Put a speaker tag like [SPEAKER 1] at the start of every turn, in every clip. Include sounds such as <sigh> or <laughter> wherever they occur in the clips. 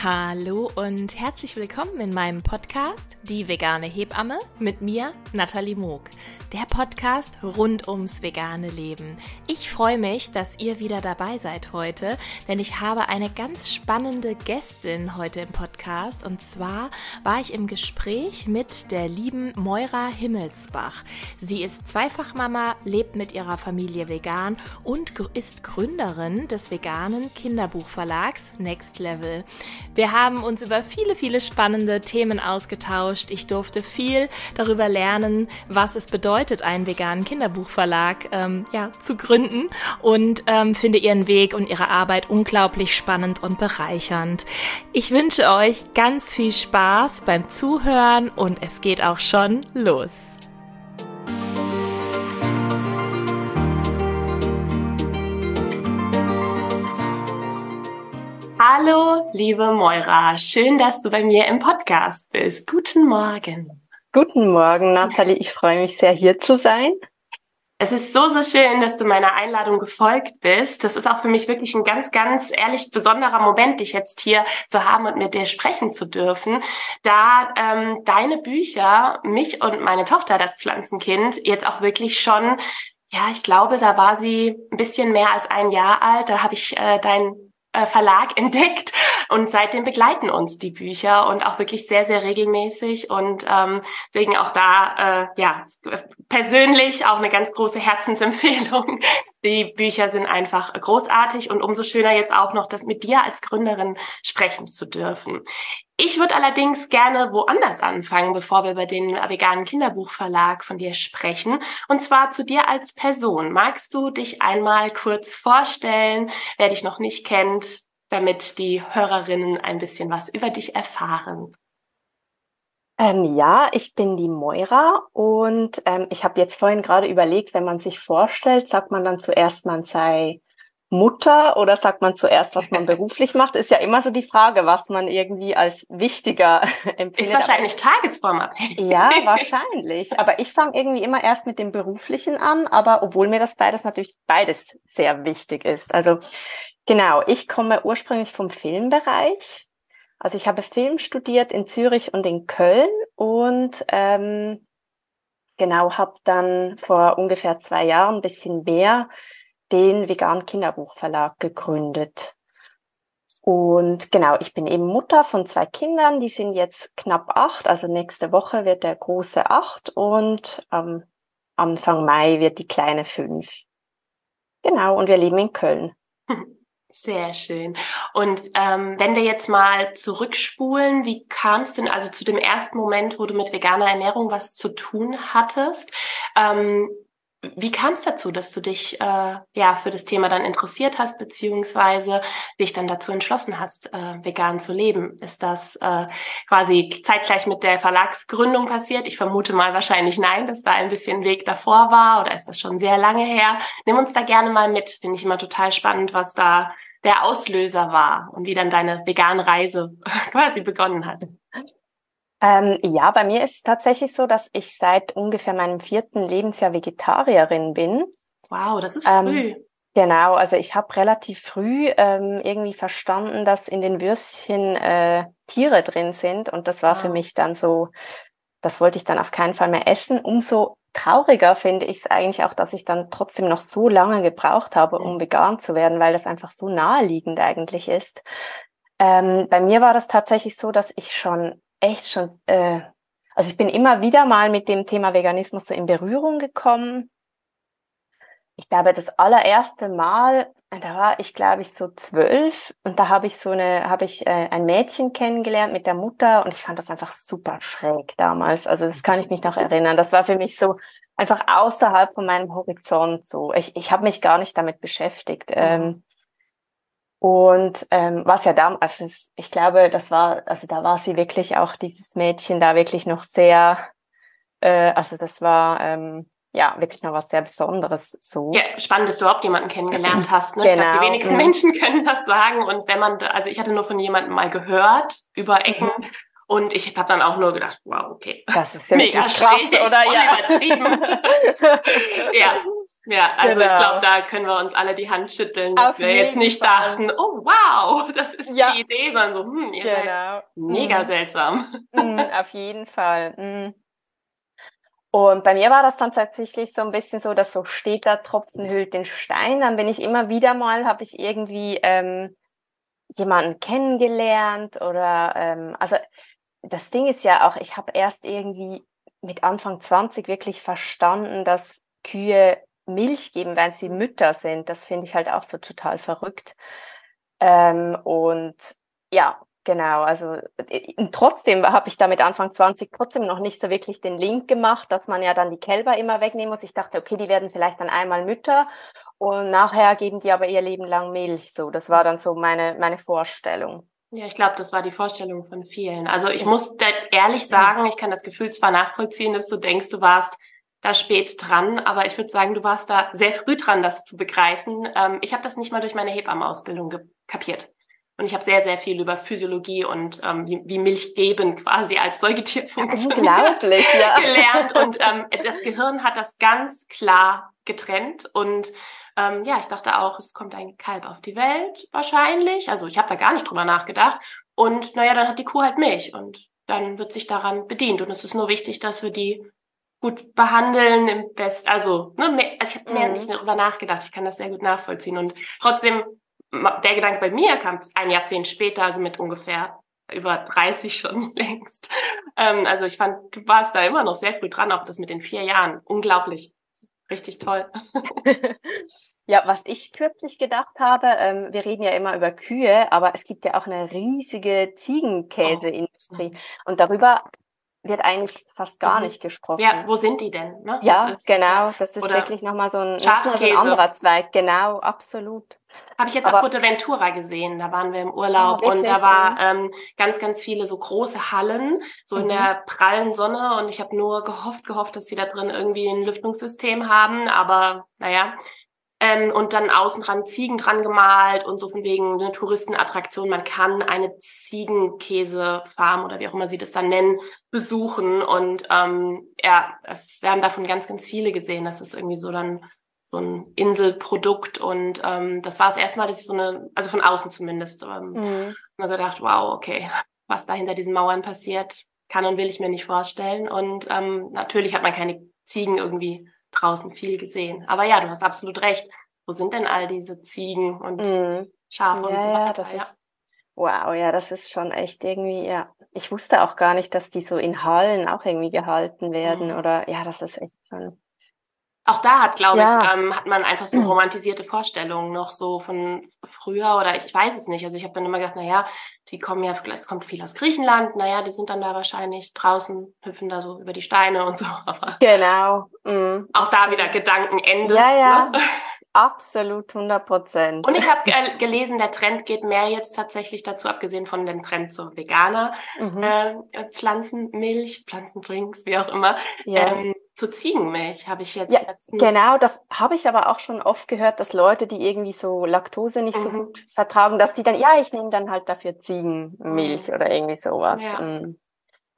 [SPEAKER 1] Hallo und herzlich willkommen in meinem Podcast Die vegane Hebamme mit mir, Nathalie Moog. Der Podcast rund ums vegane Leben. Ich freue mich, dass ihr wieder dabei seid heute, denn ich habe eine ganz spannende Gästin heute im Podcast. Und zwar war ich im Gespräch mit der lieben Moira Himmelsbach. Sie ist Zweifachmama, lebt mit ihrer Familie vegan und ist Gründerin des veganen Kinderbuchverlags Next Level. Wir haben uns über viele, viele spannende Themen ausgetauscht. Ich durfte viel darüber lernen, was es bedeutet, einen veganen Kinderbuchverlag ähm, ja, zu gründen und ähm, finde ihren Weg und ihre Arbeit unglaublich spannend und bereichernd. Ich wünsche euch ganz viel Spaß beim Zuhören und es geht auch schon los. Hallo, liebe Moira. Schön, dass du bei mir im Podcast bist. Guten Morgen.
[SPEAKER 2] Guten Morgen, Nathalie. Ich freue mich sehr, hier zu sein.
[SPEAKER 1] Es ist so, so schön, dass du meiner Einladung gefolgt bist. Das ist auch für mich wirklich ein ganz, ganz ehrlich besonderer Moment, dich jetzt hier zu haben und mit dir sprechen zu dürfen, da ähm, deine Bücher mich und meine Tochter, das Pflanzenkind, jetzt auch wirklich schon ja, ich glaube, da war sie ein bisschen mehr als ein Jahr alt. Da habe ich äh, dein Verlag entdeckt und seitdem begleiten uns die Bücher und auch wirklich sehr, sehr regelmäßig und ähm, deswegen auch da äh, ja persönlich auch eine ganz große Herzensempfehlung. Die Bücher sind einfach großartig und umso schöner jetzt auch noch, das mit dir als Gründerin sprechen zu dürfen. Ich würde allerdings gerne woanders anfangen, bevor wir über den veganen Kinderbuchverlag von dir sprechen. Und zwar zu dir als Person. Magst du dich einmal kurz vorstellen, wer dich noch nicht kennt, damit die Hörerinnen ein bisschen was über dich erfahren?
[SPEAKER 2] Ähm, ja, ich bin die Moira und ähm, ich habe jetzt vorhin gerade überlegt, wenn man sich vorstellt, sagt man dann zuerst, man sei Mutter oder sagt man zuerst, was man <laughs> beruflich macht? Ist ja immer so die Frage, was man irgendwie als wichtiger <laughs> empfindet.
[SPEAKER 1] Ist wahrscheinlich tagesformabhängig.
[SPEAKER 2] Ja, <laughs> wahrscheinlich. Aber ich fange irgendwie immer erst mit dem Beruflichen an, aber obwohl mir das beides natürlich beides sehr wichtig ist. Also genau, ich komme ursprünglich vom Filmbereich. Also ich habe Film studiert in Zürich und in Köln und ähm, genau habe dann vor ungefähr zwei Jahren ein bisschen mehr den Vegan Kinderbuchverlag gegründet. Und genau, ich bin eben Mutter von zwei Kindern, die sind jetzt knapp acht, also nächste Woche wird der große acht und ähm, Anfang Mai wird die kleine fünf. Genau, und wir leben in Köln. <laughs>
[SPEAKER 1] Sehr schön. Und ähm, wenn wir jetzt mal zurückspulen, wie kam es denn also zu dem ersten Moment, wo du mit veganer Ernährung was zu tun hattest? Ähm, wie kam es dazu, dass du dich äh, ja für das Thema dann interessiert hast, beziehungsweise dich dann dazu entschlossen hast, äh, vegan zu leben? Ist das äh, quasi zeitgleich mit der Verlagsgründung passiert? Ich vermute mal wahrscheinlich nein, dass da ein bisschen Weg davor war oder ist das schon sehr lange her? Nimm uns da gerne mal mit, finde ich immer total spannend, was da der Auslöser war und wie dann deine vegan Reise <laughs> quasi begonnen hat.
[SPEAKER 2] Ähm, ja, bei mir ist es tatsächlich so, dass ich seit ungefähr meinem vierten Lebensjahr Vegetarierin bin.
[SPEAKER 1] Wow, das ist ähm, früh.
[SPEAKER 2] Genau, also ich habe relativ früh ähm, irgendwie verstanden, dass in den Würstchen äh, Tiere drin sind und das war wow. für mich dann so, das wollte ich dann auf keinen Fall mehr essen. Umso trauriger finde ich es eigentlich auch, dass ich dann trotzdem noch so lange gebraucht habe, um vegan zu werden, weil das einfach so naheliegend eigentlich ist. Ähm, bei mir war das tatsächlich so, dass ich schon echt schon, äh, also ich bin immer wieder mal mit dem Thema Veganismus so in Berührung gekommen. Ich glaube, das allererste Mal, da war ich, glaube ich, so zwölf und da habe ich so eine, habe ich äh, ein Mädchen kennengelernt mit der Mutter und ich fand das einfach super schräg damals. Also das kann ich mich noch erinnern. Das war für mich so einfach außerhalb von meinem Horizont so. Ich, ich habe mich gar nicht damit beschäftigt. Ähm, und ähm, was ja da, also ich glaube, das war, also da war sie wirklich auch dieses Mädchen da wirklich noch sehr, äh, also das war ähm, ja wirklich noch was sehr Besonderes so.
[SPEAKER 1] Ja, spannend, dass du überhaupt jemanden kennengelernt <clears throat> hast. Ne? Genau. Ich glaube, die wenigsten mhm. Menschen <laughs> können das sagen. Und wenn man, also ich hatte nur von jemandem mal gehört über Ecken. Mhm. Und ich habe dann auch nur gedacht, wow, okay.
[SPEAKER 2] Das ist <laughs> ja mega krass, oder
[SPEAKER 1] ja. übertrieben. <laughs> ja, Ja, also genau. ich glaube, da können wir uns alle die Hand schütteln, dass Auf wir jetzt nicht Fall. dachten, oh wow, das ist ja. die Idee, sondern so, hm, ihr genau. seid mega mhm. seltsam.
[SPEAKER 2] Mhm, auf jeden Fall. Mhm. Und bei mir war das dann tatsächlich so ein bisschen so, dass so steht da Tropfen hüllt den Stein. Dann bin ich immer wieder mal, habe ich irgendwie ähm, jemanden kennengelernt oder ähm, also das Ding ist ja auch, ich habe erst irgendwie mit Anfang 20 wirklich verstanden, dass Kühe Milch geben, wenn sie Mütter sind. Das finde ich halt auch so total verrückt. Ähm, und ja, genau, also äh, trotzdem habe ich damit Anfang 20 trotzdem noch nicht so wirklich den Link gemacht, dass man ja dann die Kälber immer wegnehmen muss. Ich dachte, okay, die werden vielleicht dann einmal Mütter und nachher geben die aber ihr Leben lang Milch. So, das war dann so meine, meine Vorstellung.
[SPEAKER 1] Ja, ich glaube, das war die Vorstellung von vielen. Also ich muss ehrlich sagen, ich kann das Gefühl zwar nachvollziehen, dass du denkst, du warst da spät dran, aber ich würde sagen, du warst da sehr früh dran, das zu begreifen. Ähm, ich habe das nicht mal durch meine Hebammenausbildung kapiert. Und ich habe sehr, sehr viel über Physiologie und ähm, wie, wie Milch geben quasi als Säugetier funktioniert
[SPEAKER 2] Unglaublich, ja. <laughs>
[SPEAKER 1] gelernt. Und ähm, das Gehirn hat das ganz klar getrennt. Und ähm, ja, ich dachte auch, es kommt ein Kalb auf die Welt wahrscheinlich. Also ich habe da gar nicht drüber nachgedacht. Und naja, dann hat die Kuh halt Milch und dann wird sich daran bedient. Und es ist nur wichtig, dass wir die gut behandeln im Best, also, ne, mehr, also ich habe mehr mhm. nicht darüber nachgedacht, ich kann das sehr gut nachvollziehen und trotzdem, der Gedanke bei mir kam ein Jahrzehnt später, also mit ungefähr über 30 schon <laughs> längst. Ähm, also ich fand, du warst da immer noch sehr früh dran, auch das mit den vier Jahren. Unglaublich. Richtig toll. <laughs>
[SPEAKER 2] ja, was ich kürzlich gedacht habe, ähm, wir reden ja immer über Kühe, aber es gibt ja auch eine riesige Ziegenkäseindustrie. Oh. Und darüber wird eigentlich fast gar mhm. nicht gesprochen.
[SPEAKER 1] Ja, wo sind die denn? Ne?
[SPEAKER 2] Ja, ist, genau. Das ist wirklich nochmal so ein, so ein anderer Zweig. Genau, absolut.
[SPEAKER 1] Habe ich jetzt Aber, auf Fuerteventura gesehen. Da waren wir im Urlaub oh, und da war ähm, ganz, ganz viele so große Hallen, so mhm. in der prallen Sonne. Und ich habe nur gehofft, gehofft, dass sie da drin irgendwie ein Lüftungssystem haben. Aber naja, ähm, und dann außen dran Ziegen dran gemalt und so von wegen eine Touristenattraktion. Man kann eine Ziegenkäsefarm oder wie auch immer sie das dann nennen, besuchen. Und ähm, ja, es, wir haben davon ganz, ganz viele gesehen. Das ist irgendwie so dann so ein Inselprodukt. Und ähm, das war das erste Mal, dass ich so eine, also von außen zumindest, ähm, mhm. mir gedacht, wow, okay, was da hinter diesen Mauern passiert, kann und will ich mir nicht vorstellen. Und ähm, natürlich hat man keine Ziegen irgendwie draußen viel gesehen. Aber ja, du hast absolut recht. Wo sind denn all diese Ziegen und mm. Schafe ja, und so weiter? Ja,
[SPEAKER 2] ist, wow, ja, das ist schon echt irgendwie, ja. Ich wusste auch gar nicht, dass die so in Hallen auch irgendwie gehalten werden mm. oder, ja, das ist echt so ein
[SPEAKER 1] auch da hat, glaube ja. ich, ähm, hat man einfach so romantisierte Vorstellungen noch so von früher oder ich weiß es nicht. Also ich habe dann immer gedacht, naja, die kommen ja, es kommt viel aus Griechenland, naja, die sind dann da wahrscheinlich draußen, hüpfen da so über die Steine und so. <laughs>
[SPEAKER 2] Aber genau.
[SPEAKER 1] Mhm. Auch da wieder Gedankenende.
[SPEAKER 2] Ja, ja. Ne? Absolut 100 Prozent.
[SPEAKER 1] Und ich habe gelesen, der Trend geht mehr jetzt tatsächlich dazu, abgesehen von dem Trend zu Veganer, mhm. äh, Pflanzenmilch, Pflanzendrinks, wie auch immer, ja. ähm, zu Ziegenmilch habe ich jetzt.
[SPEAKER 2] Ja, genau, das habe ich aber auch schon oft gehört, dass Leute, die irgendwie so Laktose nicht mhm. so gut vertragen, dass sie dann, ja, ich nehme dann halt dafür Ziegenmilch mhm. oder irgendwie sowas. Ja. Mhm.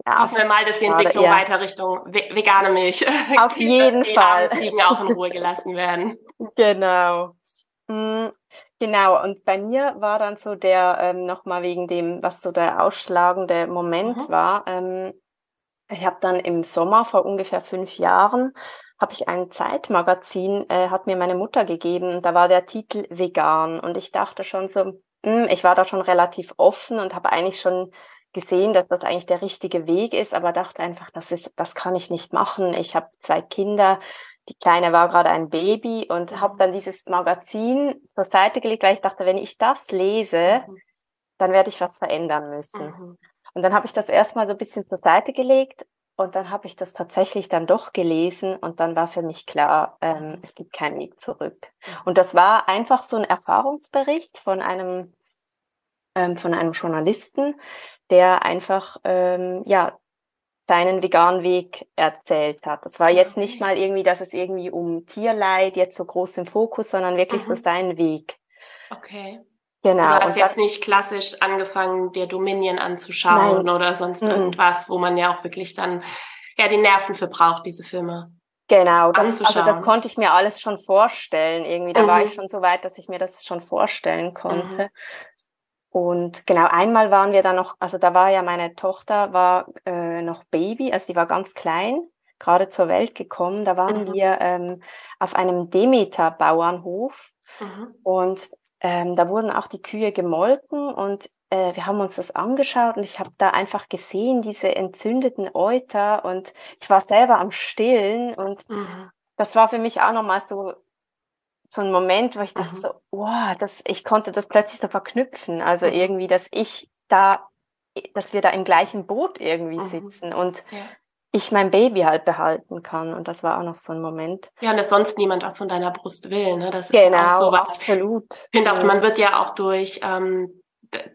[SPEAKER 1] Ja, Hoffen wir mal, dass die Entwicklung ja. weiter Richtung vegane Milch
[SPEAKER 2] Auf <laughs> geht, jeden Fall.
[SPEAKER 1] Die Ziegen auch in Ruhe gelassen werden. <laughs>
[SPEAKER 2] Genau. Mhm. Genau, und bei mir war dann so der, ähm, nochmal wegen dem, was so der ausschlagende Moment mhm. war, ähm, ich habe dann im Sommer vor ungefähr fünf Jahren habe ich ein Zeitmagazin, äh, hat mir meine Mutter gegeben. Da war der Titel Vegan und ich dachte schon so, mh, hm, ich war da schon relativ offen und habe eigentlich schon gesehen, dass das eigentlich der richtige Weg ist, aber dachte einfach, das ist, das kann ich nicht machen. Ich habe zwei Kinder, die Kleine war gerade ein Baby und habe dann dieses Magazin zur Seite gelegt, weil ich dachte, wenn ich das lese, mhm. dann werde ich was verändern müssen. Mhm. Und dann habe ich das erstmal so ein bisschen zur Seite gelegt und dann habe ich das tatsächlich dann doch gelesen und dann war für mich klar, ähm, es gibt keinen Weg zurück. Und das war einfach so ein Erfahrungsbericht von einem ähm, von einem Journalisten, der einfach ähm, ja seinen veganen Weg erzählt hat. Das war jetzt nicht mal irgendwie, dass es irgendwie um Tierleid jetzt so groß im Fokus, sondern wirklich mhm. so sein Weg.
[SPEAKER 1] Okay. Genau. Also hast jetzt nicht klassisch angefangen, dir Dominion anzuschauen Nein. oder sonst mhm. irgendwas, wo man ja auch wirklich dann ja die Nerven für braucht, diese Filme.
[SPEAKER 2] Genau, das, also das konnte ich mir alles schon vorstellen irgendwie. Da mhm. war ich schon so weit, dass ich mir das schon vorstellen konnte. Mhm. Und genau, einmal waren wir da noch, also da war ja meine Tochter, war äh, noch Baby, also die war ganz klein, gerade zur Welt gekommen. Da waren mhm. wir ähm, auf einem Demeter-Bauernhof mhm. und ähm, da wurden auch die Kühe gemolken und äh, wir haben uns das angeschaut und ich habe da einfach gesehen, diese entzündeten Euter und ich war selber am Stillen und mhm. das war für mich auch nochmal so so ein Moment, wo ich dachte mhm. so, wow, das, ich konnte das plötzlich so verknüpfen. Also mhm. irgendwie, dass ich da, dass wir da im gleichen Boot irgendwie mhm. sitzen und ja. Ich mein Baby halt behalten kann. Und das war auch noch so ein Moment.
[SPEAKER 1] Ja, und dass sonst niemand was von deiner Brust will, ne? Das ist
[SPEAKER 2] genau, auch so was. absolut.
[SPEAKER 1] Ich finde auch, man wird ja auch durch ähm,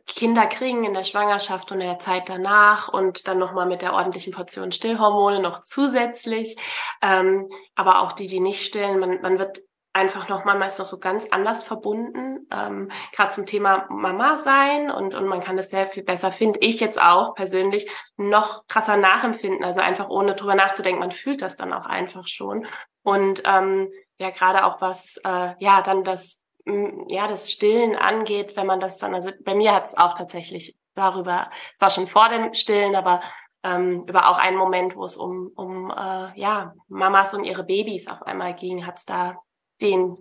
[SPEAKER 1] Kinder kriegen in der Schwangerschaft und in der Zeit danach und dann nochmal mit der ordentlichen Portion Stillhormone noch zusätzlich. Ähm, aber auch die, die nicht stillen, man, man wird einfach nochmal meist noch so ganz anders verbunden, ähm, gerade zum Thema Mama sein und, und man kann das sehr viel besser, finde ich jetzt auch persönlich, noch krasser nachempfinden, also einfach ohne drüber nachzudenken, man fühlt das dann auch einfach schon. Und ähm, ja, gerade auch was, äh, ja, dann das, ja, das Stillen angeht, wenn man das dann, also bei mir hat es auch tatsächlich darüber, es war schon vor dem Stillen, aber ähm, über auch einen Moment, wo es um, um äh, ja, Mamas und ihre Babys auf einmal ging, hat es da den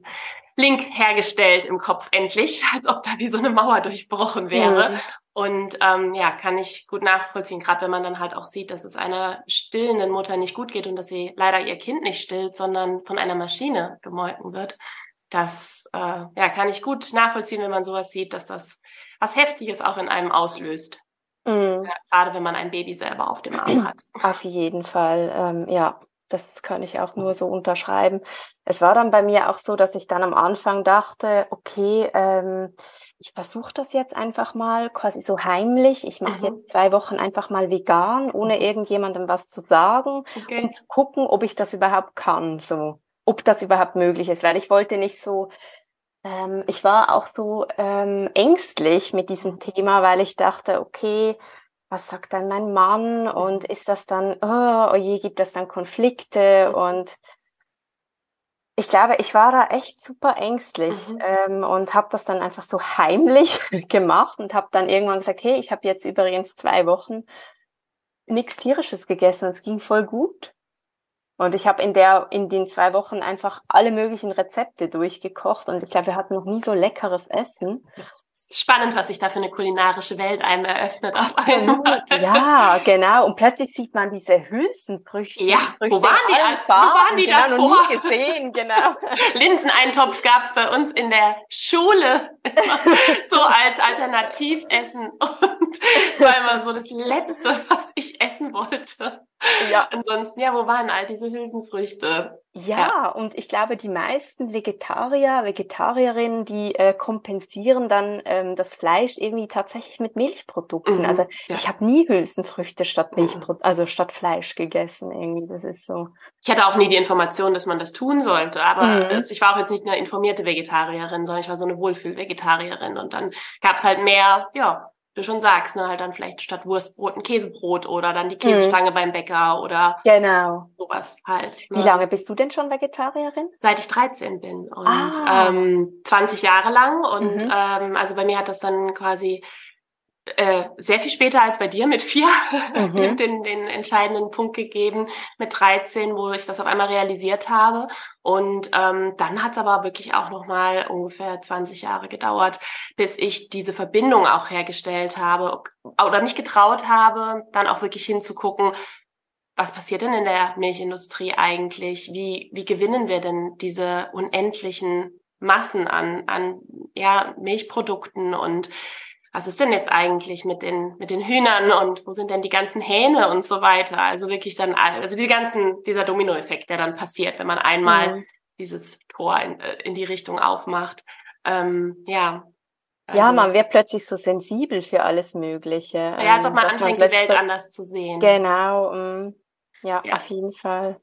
[SPEAKER 1] Link hergestellt im Kopf endlich, <laughs> als ob da wie so eine Mauer durchbrochen wäre. Mhm. Und ähm, ja, kann ich gut nachvollziehen, gerade wenn man dann halt auch sieht, dass es einer stillenden Mutter nicht gut geht und dass sie leider ihr Kind nicht stillt, sondern von einer Maschine gemolken wird. Das äh, ja, kann ich gut nachvollziehen, wenn man sowas sieht, dass das was Heftiges auch in einem auslöst. Mhm. Ja, gerade wenn man ein Baby selber auf dem Arm hat.
[SPEAKER 2] Auf jeden Fall, ähm, ja, das kann ich auch nur so unterschreiben. Es war dann bei mir auch so, dass ich dann am Anfang dachte, okay, ähm, ich versuche das jetzt einfach mal quasi so heimlich. Ich mache mhm. jetzt zwei Wochen einfach mal vegan, ohne mhm. irgendjemandem was zu sagen okay. und zu gucken, ob ich das überhaupt kann, so, ob das überhaupt möglich ist, weil ich wollte nicht so ähm, ich war auch so ähm, ängstlich mit diesem Thema, weil ich dachte, okay, was sagt dann mein Mann und mhm. ist das dann, oh, oh je, gibt es dann Konflikte und ich glaube, ich war da echt super ängstlich mhm. ähm, und habe das dann einfach so heimlich <laughs> gemacht und habe dann irgendwann gesagt, hey, ich habe jetzt übrigens zwei Wochen nichts tierisches gegessen und es ging voll gut. Und ich habe in der in den zwei Wochen einfach alle möglichen Rezepte durchgekocht und ich glaube, wir hatten noch nie so leckeres Essen
[SPEAKER 1] spannend, was sich da für eine kulinarische Welt einem eröffnet auf einmal.
[SPEAKER 2] Ja, genau. Und plötzlich sieht man diese Hülsenfrüchte.
[SPEAKER 1] Ja,
[SPEAKER 2] Früchte
[SPEAKER 1] wo waren die, wo waren die
[SPEAKER 2] genau, davor? Noch nie gesehen, genau. <laughs>
[SPEAKER 1] Linseneintopf gab's bei uns in der Schule <laughs> so als Alternativessen <laughs> und es war immer so das Letzte, was ich essen wollte. Ja. Ansonsten, ja, wo waren all diese Hülsenfrüchte?
[SPEAKER 2] Ja, ja, und ich glaube, die meisten Vegetarier, Vegetarierinnen, die äh, kompensieren dann ähm, das Fleisch irgendwie tatsächlich mit Milchprodukten. Mhm, also ja. ich habe nie Hülsenfrüchte statt Milchprodukte, mhm. also statt Fleisch gegessen irgendwie. Das ist so.
[SPEAKER 1] Ich hatte auch nie die Information, dass man das tun sollte, aber mhm. es, ich war auch jetzt nicht eine informierte Vegetarierin, sondern ich war so eine Wohlfühl-Vegetarierin und dann gab's halt mehr, ja, du schon sagst, ne, halt dann vielleicht statt Wurstbrot ein Käsebrot oder dann die Käsestange mhm. beim Bäcker oder
[SPEAKER 2] genau.
[SPEAKER 1] sowas halt.
[SPEAKER 2] Ne? Wie lange bist du denn schon Vegetarierin?
[SPEAKER 1] Seit ich 13 bin und ah. ähm, 20 Jahre lang und mhm. ähm, also bei mir hat das dann quasi äh, sehr viel später als bei dir mit vier <laughs> mhm. den, den entscheidenden Punkt gegeben mit 13, wo ich das auf einmal realisiert habe. Und ähm, dann hat es aber wirklich auch noch mal ungefähr 20 Jahre gedauert, bis ich diese Verbindung auch hergestellt habe oder mich getraut habe, dann auch wirklich hinzugucken, was passiert denn in der Milchindustrie eigentlich? Wie, wie gewinnen wir denn diese unendlichen Massen an, an ja, Milchprodukten und was ist denn jetzt eigentlich mit den, mit den Hühnern und wo sind denn die ganzen Hähne und so weiter? Also wirklich dann, also die ganzen, dieser Dominoeffekt, der dann passiert, wenn man einmal mhm. dieses Tor in, äh, in die Richtung aufmacht. Ähm, ja.
[SPEAKER 2] Also, ja, man wird plötzlich so sensibel für alles Mögliche.
[SPEAKER 1] Ja, als ob man anfängt, man die Welt anders zu sehen.
[SPEAKER 2] Genau, um, ja, ja, auf jeden Fall.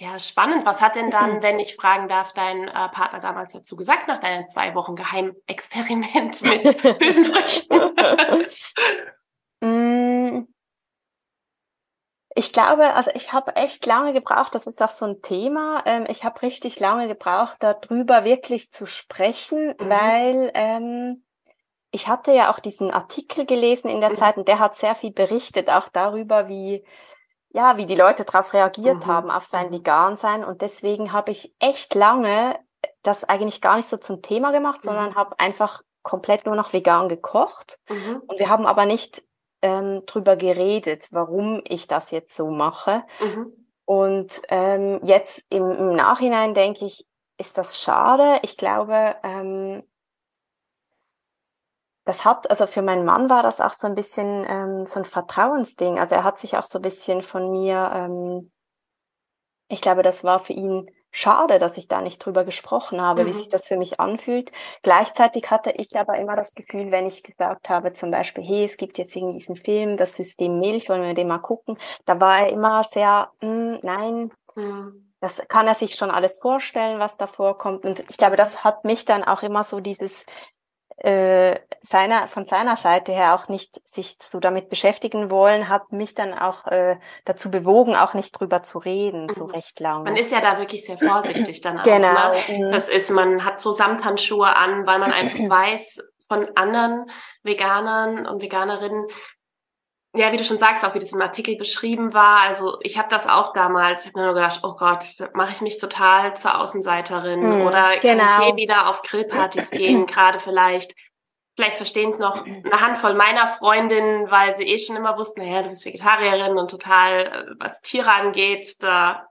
[SPEAKER 1] Ja, spannend. Was hat denn dann, wenn ich fragen darf, dein äh, Partner damals dazu gesagt, nach deinen zwei Wochen Geheimexperiment <laughs> mit Hülsenfrüchten? <laughs>
[SPEAKER 2] mm, Ich glaube, also ich habe echt lange gebraucht, das ist auch so ein Thema, ähm, ich habe richtig lange gebraucht, darüber wirklich zu sprechen, mhm. weil ähm, ich hatte ja auch diesen Artikel gelesen in der mhm. Zeit und der hat sehr viel berichtet, auch darüber, wie ja, wie die Leute darauf reagiert mhm. haben, auf sein mhm. Vegan-Sein. Und deswegen habe ich echt lange das eigentlich gar nicht so zum Thema gemacht, sondern mhm. habe einfach komplett nur noch vegan gekocht. Mhm. Und wir haben aber nicht ähm, drüber geredet, warum ich das jetzt so mache. Mhm. Und ähm, jetzt im, im, Nachhinein denke ich, ist das schade. Ich glaube, ähm, das hat, also für meinen Mann war das auch so ein bisschen ähm, so ein Vertrauensding. Also er hat sich auch so ein bisschen von mir, ähm, ich glaube, das war für ihn schade, dass ich da nicht drüber gesprochen habe, mhm. wie sich das für mich anfühlt. Gleichzeitig hatte ich aber immer das Gefühl, wenn ich gesagt habe, zum Beispiel, hey, es gibt jetzt irgendwie diesen Film, das System Milch, wollen wir den mal gucken, da war er immer sehr, mm, nein, mhm. das kann er sich schon alles vorstellen, was da vorkommt. Und ich glaube, das hat mich dann auch immer so dieses äh, seiner, von seiner Seite her auch nicht sich so damit beschäftigen wollen, hat mich dann auch äh, dazu bewogen, auch nicht drüber zu reden, so mhm. recht lange.
[SPEAKER 1] Man ist ja da wirklich sehr vorsichtig dann auch. Genau. Ne? Mhm. Das ist, man hat so Samthandschuhe an, weil man einfach <clears throat> weiß von anderen Veganern und Veganerinnen, ja, wie du schon sagst, auch wie das im Artikel beschrieben war. Also ich habe das auch damals, ich habe mir nur gedacht, oh Gott, mache ich mich total zur Außenseiterin hm, oder genau. kann ich hier wieder auf Grillpartys gehen, <clears throat> gerade vielleicht. Vielleicht verstehen es noch eine Handvoll meiner Freundinnen, weil sie eh schon immer wussten, naja, du bist Vegetarierin und total, äh, was Tiere angeht, da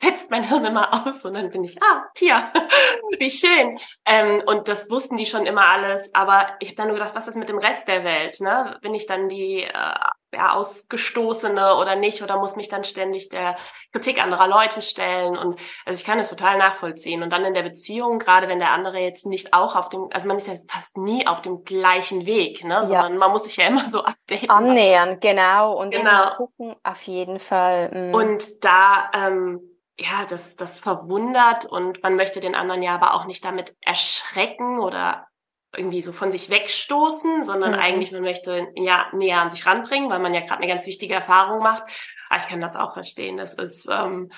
[SPEAKER 1] setzt mein Hirn immer aus und dann bin ich, ah, Tier, <laughs> wie schön. Ähm, und das wussten die schon immer alles, aber ich habe dann nur gedacht, was ist mit dem Rest der Welt? Ne? Bin ich dann die äh, ja, Ausgestoßene oder nicht oder muss mich dann ständig der Kritik anderer Leute stellen? Und also ich kann das total nachvollziehen. Und dann in der Beziehung, gerade wenn der andere jetzt nicht auch auf dem, also man ist ja fast nie auf dem gleichen Weg, ne? sondern ja. man muss sich ja immer <laughs> so updaten.
[SPEAKER 2] Annähern, genau. Und genau. gucken, auf jeden Fall.
[SPEAKER 1] Mhm. Und da ähm, ja, das, das verwundert und man möchte den anderen ja aber auch nicht damit erschrecken oder irgendwie so von sich wegstoßen, sondern mhm. eigentlich man möchte ja näher an sich ranbringen, weil man ja gerade eine ganz wichtige Erfahrung macht. Aber ich kann das auch verstehen. Das ist, ähm,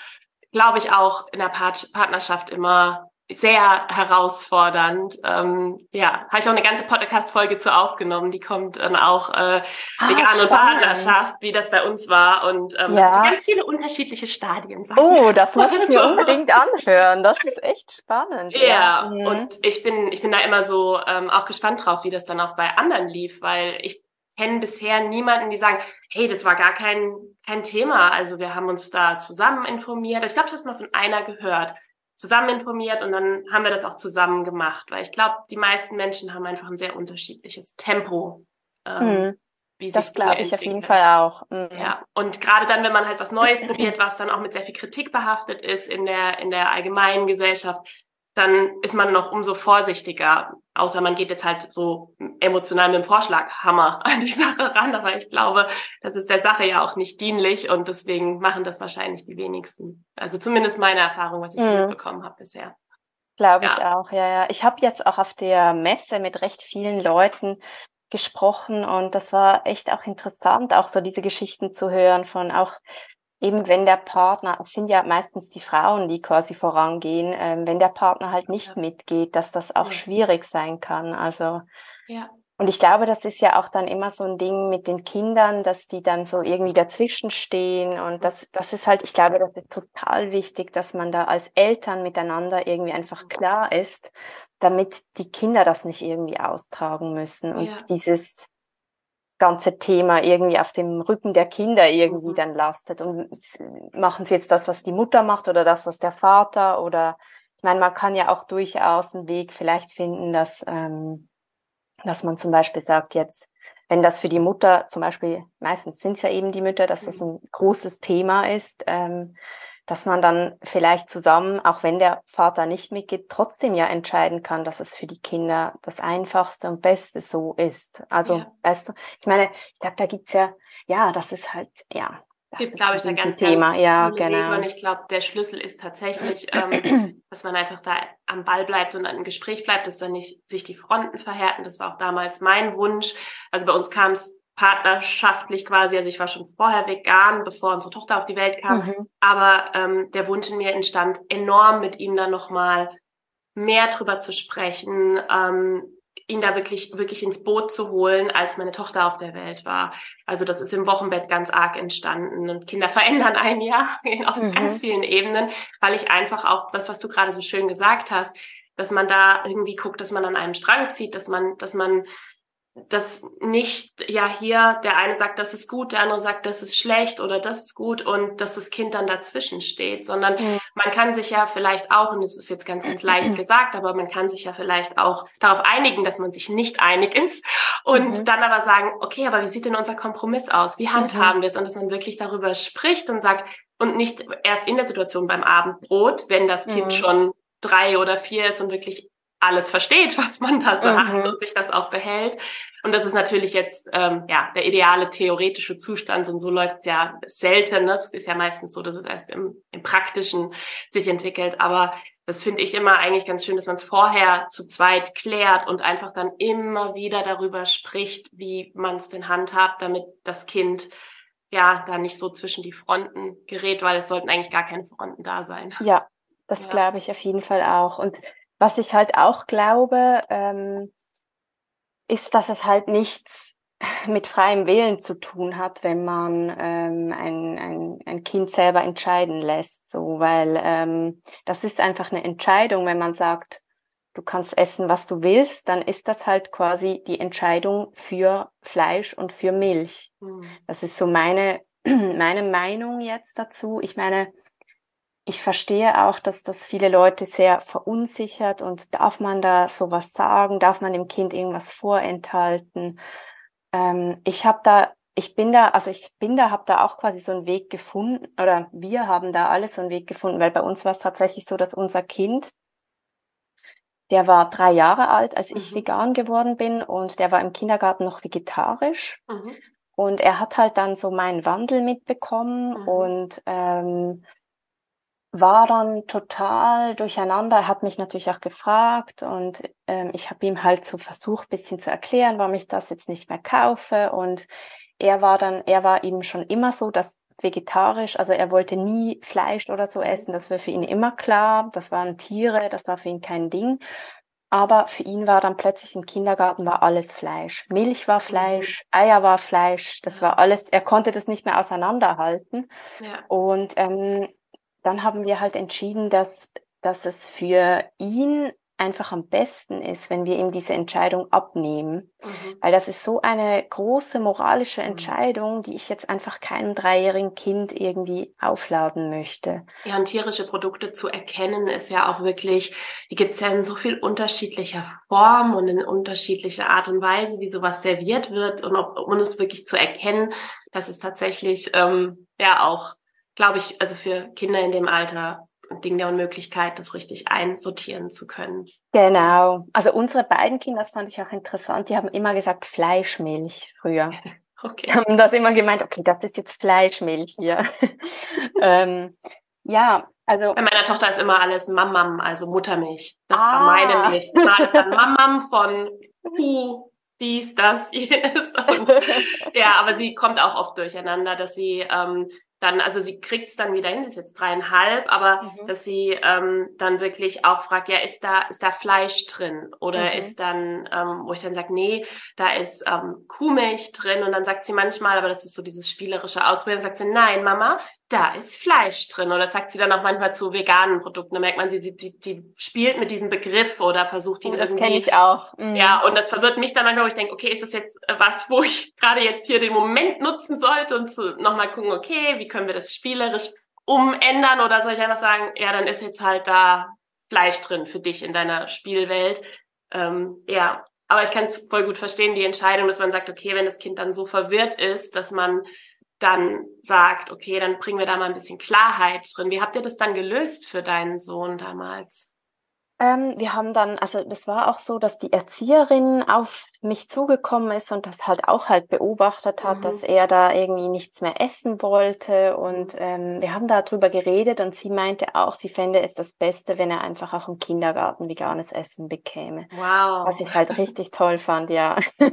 [SPEAKER 1] glaube ich, auch in der Part Partnerschaft immer sehr herausfordernd. Ähm, ja, habe ich auch eine ganze Podcast-Folge zu aufgenommen. Die kommt dann auch äh, ah, vegan und Partnerschaft, wie das bei uns war. Und ähm, ja. ganz viele unterschiedliche Stadien.
[SPEAKER 2] Oh, das muss ich mir unbedingt anhören. Das ist echt spannend.
[SPEAKER 1] Ja, ja. Mhm. und ich bin, ich bin da immer so ähm, auch gespannt drauf, wie das dann auch bei anderen lief, weil ich kenne bisher niemanden, die sagen, hey, das war gar kein, kein Thema. Also wir haben uns da zusammen informiert. Ich glaube, ich habe mal von einer gehört zusammen informiert und dann haben wir das auch zusammen gemacht, weil ich glaube, die meisten Menschen haben einfach ein sehr unterschiedliches Tempo.
[SPEAKER 2] Ähm, mhm. Das glaube ich auf jeden Fall auch.
[SPEAKER 1] Mhm. Ja, und gerade dann, wenn man halt was Neues probiert, was dann auch mit sehr viel Kritik behaftet ist in der in der allgemeinen Gesellschaft, dann ist man noch umso vorsichtiger. Außer man geht jetzt halt so emotional mit dem Vorschlaghammer <laughs> an die Sache ran. Aber ich glaube, das ist der Sache ja auch nicht dienlich und deswegen machen das wahrscheinlich die wenigsten. Also zumindest meine Erfahrung, was ich mhm. mitbekommen habe bisher.
[SPEAKER 2] Glaube ja. ich auch, ja, ja. Ich habe jetzt auch auf der Messe mit recht vielen Leuten gesprochen und das war echt auch interessant, auch so diese Geschichten zu hören von auch eben wenn der Partner, es sind ja meistens die Frauen, die quasi vorangehen, ähm, wenn der Partner halt nicht ja. mitgeht, dass das auch ja. schwierig sein kann. Also ja. Und ich glaube, das ist ja auch dann immer so ein Ding mit den Kindern, dass die dann so irgendwie dazwischen stehen. Und das, das ist halt, ich glaube, das ist total wichtig, dass man da als Eltern miteinander irgendwie einfach klar ist, damit die Kinder das nicht irgendwie austragen müssen. Und ja. dieses, ganze Thema irgendwie auf dem Rücken der Kinder irgendwie mhm. dann lastet. Und machen sie jetzt das, was die Mutter macht oder das, was der Vater oder ich meine, man kann ja auch durchaus einen Weg vielleicht finden, dass, ähm, dass man zum Beispiel sagt, jetzt, wenn das für die Mutter zum Beispiel, meistens sind es ja eben die Mütter, dass das mhm. ein großes Thema ist, ähm, dass man dann vielleicht zusammen, auch wenn der Vater nicht mitgeht, trotzdem ja entscheiden kann, dass es für die Kinder das Einfachste und Beste so ist. Also, ja. weißt du, ich meine, ich glaube, da gibt's ja, ja, das ist halt, ja.
[SPEAKER 1] Das gibt, glaube ich, da ganz, Thema. ganz ja, genau. Wege. Und ich glaube, der Schlüssel ist tatsächlich, <clears throat> ähm, dass man einfach da am Ball bleibt und im Gespräch bleibt, dass dann nicht sich die Fronten verhärten. Das war auch damals mein Wunsch. Also bei uns kam es partnerschaftlich quasi, also ich war schon vorher vegan, bevor unsere Tochter auf die Welt kam, mhm. aber ähm, der Wunsch in mir entstand enorm mit ihm dann nochmal mehr drüber zu sprechen, ähm, ihn da wirklich, wirklich ins Boot zu holen, als meine Tochter auf der Welt war. Also das ist im Wochenbett ganz arg entstanden und Kinder verändern ein Jahr <laughs> auf mhm. ganz vielen Ebenen, weil ich einfach auch, was, was du gerade so schön gesagt hast, dass man da irgendwie guckt, dass man an einem Strang zieht, dass man, dass man dass nicht, ja, hier der eine sagt, das ist gut, der andere sagt, das ist schlecht oder das ist gut und dass das Kind dann dazwischen steht, sondern mhm. man kann sich ja vielleicht auch, und es ist jetzt ganz, ganz leicht <clears throat> gesagt, aber man kann sich ja vielleicht auch darauf einigen, dass man sich nicht einig ist und mhm. dann aber sagen, okay, aber wie sieht denn unser Kompromiss aus? Wie handhaben mhm. wir es? Und dass man wirklich darüber spricht und sagt, und nicht erst in der Situation beim Abendbrot, wenn das Kind mhm. schon drei oder vier ist und wirklich alles versteht, <laughs> was man da sagt mhm. und sich das auch behält. Und das ist natürlich jetzt ähm, ja der ideale theoretische Zustand und so läuft's ja selten. Das ist ja meistens so, dass es erst im, im Praktischen sich entwickelt. Aber das finde ich immer eigentlich ganz schön, dass man es vorher zu zweit klärt und einfach dann immer wieder darüber spricht, wie man es denn handhabt, damit das Kind ja da nicht so zwischen die Fronten gerät, weil es sollten eigentlich gar keine Fronten da sein.
[SPEAKER 2] Ja, das ja. glaube ich auf jeden Fall auch. Und was ich halt auch glaube, ähm, ist, dass es halt nichts mit freiem Willen zu tun hat, wenn man ähm, ein, ein, ein Kind selber entscheiden lässt. So, weil ähm, das ist einfach eine Entscheidung, wenn man sagt, du kannst essen, was du willst, dann ist das halt quasi die Entscheidung für Fleisch und für Milch. Mhm. Das ist so meine, <clears throat> meine Meinung jetzt dazu. Ich meine, ich verstehe auch, dass das viele Leute sehr verunsichert und darf man da sowas sagen? Darf man dem Kind irgendwas vorenthalten? Ähm, ich habe da, ich bin da, also ich bin da, habe da auch quasi so einen Weg gefunden oder wir haben da alle so einen Weg gefunden, weil bei uns war es tatsächlich so, dass unser Kind, der war drei Jahre alt, als mhm. ich vegan geworden bin und der war im Kindergarten noch vegetarisch. Mhm. Und er hat halt dann so meinen Wandel mitbekommen mhm. und ähm, war dann total durcheinander. Er hat mich natürlich auch gefragt und ähm, ich habe ihm halt so versucht, bisschen zu erklären, warum ich das jetzt nicht mehr kaufe. Und er war dann, er war eben schon immer so, dass vegetarisch, also er wollte nie Fleisch oder so essen, das war für ihn immer klar, das waren Tiere, das war für ihn kein Ding. Aber für ihn war dann plötzlich im Kindergarten war alles Fleisch. Milch war Fleisch, mhm. Eier war Fleisch, das war alles, er konnte das nicht mehr auseinanderhalten. Ja. Und ähm, dann haben wir halt entschieden, dass, dass es für ihn einfach am besten ist, wenn wir ihm diese Entscheidung abnehmen. Mhm. Weil das ist so eine große moralische mhm. Entscheidung, die ich jetzt einfach keinem dreijährigen Kind irgendwie aufladen möchte.
[SPEAKER 1] Ja, und tierische Produkte zu erkennen ist ja auch wirklich, die gibt es ja in so viel unterschiedlicher Form und in unterschiedlicher Art und Weise, wie sowas serviert wird und ob, um es wirklich zu erkennen, das ist tatsächlich ähm, ja auch glaube ich, also für Kinder in dem Alter ein Ding der Unmöglichkeit, das richtig einsortieren zu können.
[SPEAKER 2] Genau. Also unsere beiden Kinder, das fand ich auch interessant, die haben immer gesagt Fleischmilch früher. <laughs> Okay. Haben das immer gemeint, okay, das ist jetzt Fleischmilch hier. <laughs> ähm, ja, also.
[SPEAKER 1] Bei meiner Tochter ist immer alles Mamam, also Muttermilch. Das ah. war meine Milch. Das ist dann Mamam von Kuh, dies, das, <laughs> jenes. Und, ja, aber sie kommt auch oft durcheinander, dass sie ähm, dann, also sie kriegt es dann wieder hin, sie ist jetzt dreieinhalb, aber mhm. dass sie ähm, dann wirklich auch fragt, ja, ist da, ist da Fleisch drin? Oder mhm. ist dann, ähm, wo ich dann sage, nee, da ist ähm, Kuhmilch drin und dann sagt sie manchmal, aber das ist so dieses spielerische Ausprobieren, sagt sie, nein, Mama, da ist Fleisch drin. Oder sagt sie dann auch manchmal zu veganen Produkten. Da merkt man, sie, sie die, die spielt mit diesem Begriff oder versucht ihn oh,
[SPEAKER 2] das irgendwie. Das kenne ich auch.
[SPEAKER 1] Mhm. Ja, und das verwirrt mich dann manchmal, wo ich denke, okay, ist das jetzt was, wo ich gerade jetzt hier den Moment nutzen sollte und zu nochmal gucken, okay, wie können wir das spielerisch umändern oder soll ich einfach sagen, ja, dann ist jetzt halt da Fleisch drin für dich in deiner Spielwelt. Ähm, ja, aber ich kann es voll gut verstehen, die Entscheidung, dass man sagt, okay, wenn das Kind dann so verwirrt ist, dass man dann sagt, okay, dann bringen wir da mal ein bisschen Klarheit drin. Wie habt ihr das dann gelöst für deinen Sohn damals?
[SPEAKER 2] Ähm, wir haben dann, also das war auch so, dass die Erzieherin auf mich zugekommen ist und das halt auch halt beobachtet hat, mhm. dass er da irgendwie nichts mehr essen wollte. Und ähm, wir haben da drüber geredet und sie meinte auch, sie fände es das Beste, wenn er einfach auch im Kindergarten veganes Essen bekäme.
[SPEAKER 1] Wow.
[SPEAKER 2] Was ich halt richtig toll fand, ja. <laughs>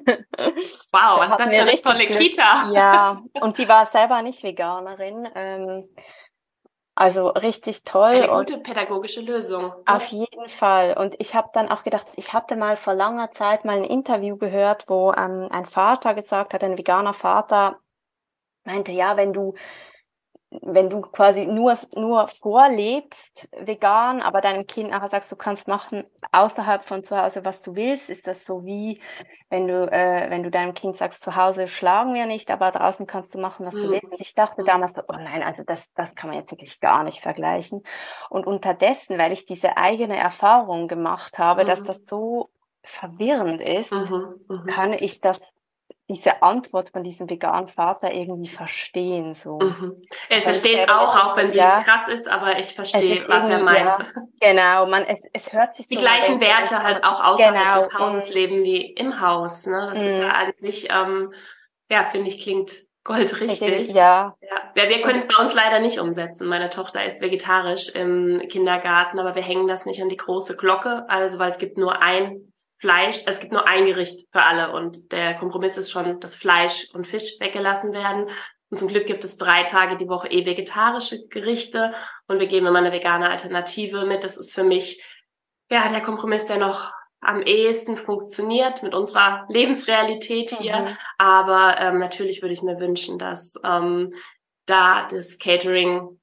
[SPEAKER 1] Wow, was ist das für eine tolle Glück. Kita.
[SPEAKER 2] Ja, <laughs> und sie war selber nicht Veganerin. Ähm, also richtig toll.
[SPEAKER 1] Eine gute pädagogische Lösung.
[SPEAKER 2] Auf jeden Fall. Und ich habe dann auch gedacht, ich hatte mal vor langer Zeit mal ein Interview gehört, wo ähm, ein Vater gesagt hat, ein veganer Vater meinte, ja, wenn du wenn du quasi nur, nur vorlebst vegan, aber deinem Kind nachher sagst, du kannst machen außerhalb von zu Hause, was du willst, ist das so wie, wenn du, äh, wenn du deinem Kind sagst, zu Hause schlagen wir nicht, aber draußen kannst du machen, was mhm. du willst. Und ich dachte mhm. damals so, oh nein, also das, das kann man jetzt wirklich gar nicht vergleichen. Und unterdessen, weil ich diese eigene Erfahrung gemacht habe, mhm. dass das so verwirrend ist, mhm, mhm. kann ich das diese Antwort von diesem veganen Vater irgendwie verstehen. So.
[SPEAKER 1] Mhm. Ich verstehe es auch, auch wenn sie ja, krass ist, aber ich verstehe, was er meint. Ja,
[SPEAKER 2] genau, man, es, es hört sich
[SPEAKER 1] Die so gleichen Werte halt auch außerhalb genau, des Hauses leben wie im Haus. Ne? Das ist ja mhm. an sich, ähm, ja, finde ich, klingt goldrichtig.
[SPEAKER 2] Ja.
[SPEAKER 1] ja. Ja, wir können es bei uns leider nicht umsetzen. Meine Tochter ist vegetarisch im Kindergarten, aber wir hängen das nicht an die große Glocke. Also, weil es gibt nur ein Fleisch, es gibt nur ein Gericht für alle und der Kompromiss ist schon, dass Fleisch und Fisch weggelassen werden. Und zum Glück gibt es drei Tage die Woche eh vegetarische Gerichte und wir geben immer eine vegane Alternative mit. Das ist für mich ja der Kompromiss, der noch am ehesten funktioniert mit unserer <laughs> Lebensrealität hier. Mhm. Aber ähm, natürlich würde ich mir wünschen, dass ähm, da das Catering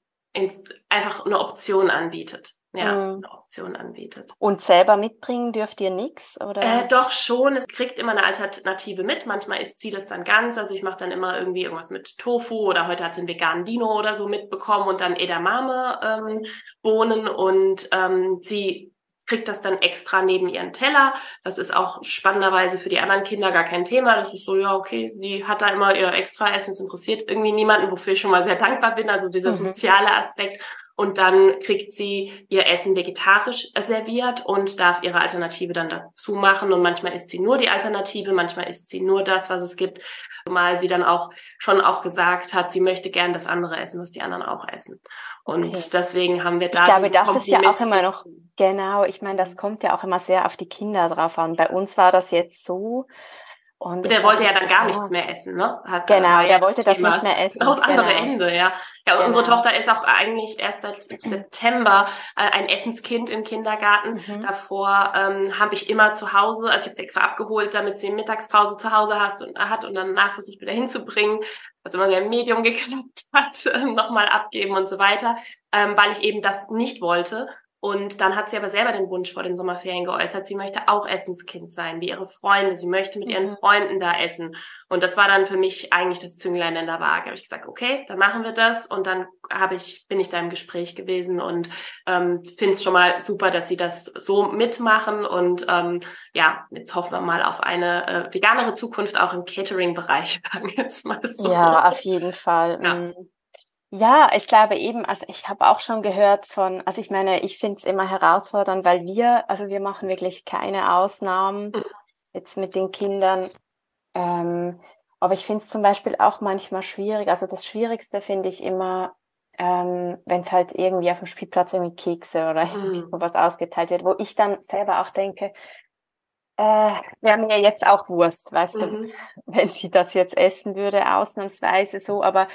[SPEAKER 1] einfach eine Option anbietet ja, mhm. eine Option anbietet.
[SPEAKER 2] Und selber mitbringen dürft ihr nichts oder?
[SPEAKER 1] Äh, doch schon. Es kriegt immer eine Alternative mit. Manchmal isst sie das dann ganz. Also ich mache dann immer irgendwie irgendwas mit Tofu oder heute hat sie einen veganen Dino oder so mitbekommen und dann Edamame ähm, Bohnen und ähm, sie kriegt das dann extra neben ihren Teller. Das ist auch spannenderweise für die anderen Kinder gar kein Thema. Das ist so, ja, okay, die hat da immer ihr extra Essen. Es interessiert irgendwie niemanden, wofür ich schon mal sehr dankbar bin. Also dieser mhm. soziale Aspekt und dann kriegt sie ihr Essen vegetarisch serviert und darf ihre Alternative dann dazu machen und manchmal isst sie nur die Alternative, manchmal isst sie nur das, was es gibt, zumal sie dann auch schon auch gesagt hat, sie möchte gern das andere essen, was die anderen auch essen. Und okay. deswegen haben wir da.
[SPEAKER 2] Ich glaube, das ist ja auch immer noch, genau, ich meine, das kommt ja auch immer sehr auf die Kinder drauf an. Bei uns war das jetzt so,
[SPEAKER 1] und der wollte ja dann gar nichts mehr essen, ne?
[SPEAKER 2] Hat, genau, der wollte das nicht mehr essen. <laughs>
[SPEAKER 1] Aus
[SPEAKER 2] genau.
[SPEAKER 1] andere Ende, ja. Ja, und genau. unsere Tochter ist auch eigentlich erst seit September äh, ein Essenskind im Kindergarten. Mhm. Davor ähm, habe ich immer zu Hause, also ich habe sie extra abgeholt, damit sie Mittagspause zu Hause hast und, hat und dann versucht wieder hinzubringen. Also immer sehr Medium <laughs> geklappt hat, äh, nochmal abgeben und so weiter, ähm, weil ich eben das nicht wollte. Und dann hat sie aber selber den Wunsch vor den Sommerferien geäußert, sie möchte auch Essenskind sein, wie ihre Freunde. Sie möchte mit ihren mhm. Freunden da essen. Und das war dann für mich eigentlich das Zünglein in der Waage. Habe ich gesagt, okay, dann machen wir das. Und dann habe ich, bin ich da im Gespräch gewesen und ähm, finde es schon mal super, dass sie das so mitmachen. Und ähm, ja, jetzt hoffen wir mal auf eine äh, veganere Zukunft auch im Catering-Bereich, <laughs> sagen wir jetzt mal so.
[SPEAKER 2] Ja, auf jeden Fall. Ja. Ja, ich glaube eben, also ich habe auch schon gehört von, also ich meine, ich finde es immer herausfordernd, weil wir, also wir machen wirklich keine Ausnahmen mhm. jetzt mit den Kindern. Ähm, aber ich finde es zum Beispiel auch manchmal schwierig. Also das Schwierigste finde ich immer, ähm, wenn es halt irgendwie auf dem Spielplatz irgendwie Kekse oder <laughs> irgendwie mhm. sowas ausgeteilt wird, wo ich dann selber auch denke, äh, wäre mir jetzt auch Wurst, weißt mhm. du, <laughs> wenn sie das jetzt essen würde, ausnahmsweise so, aber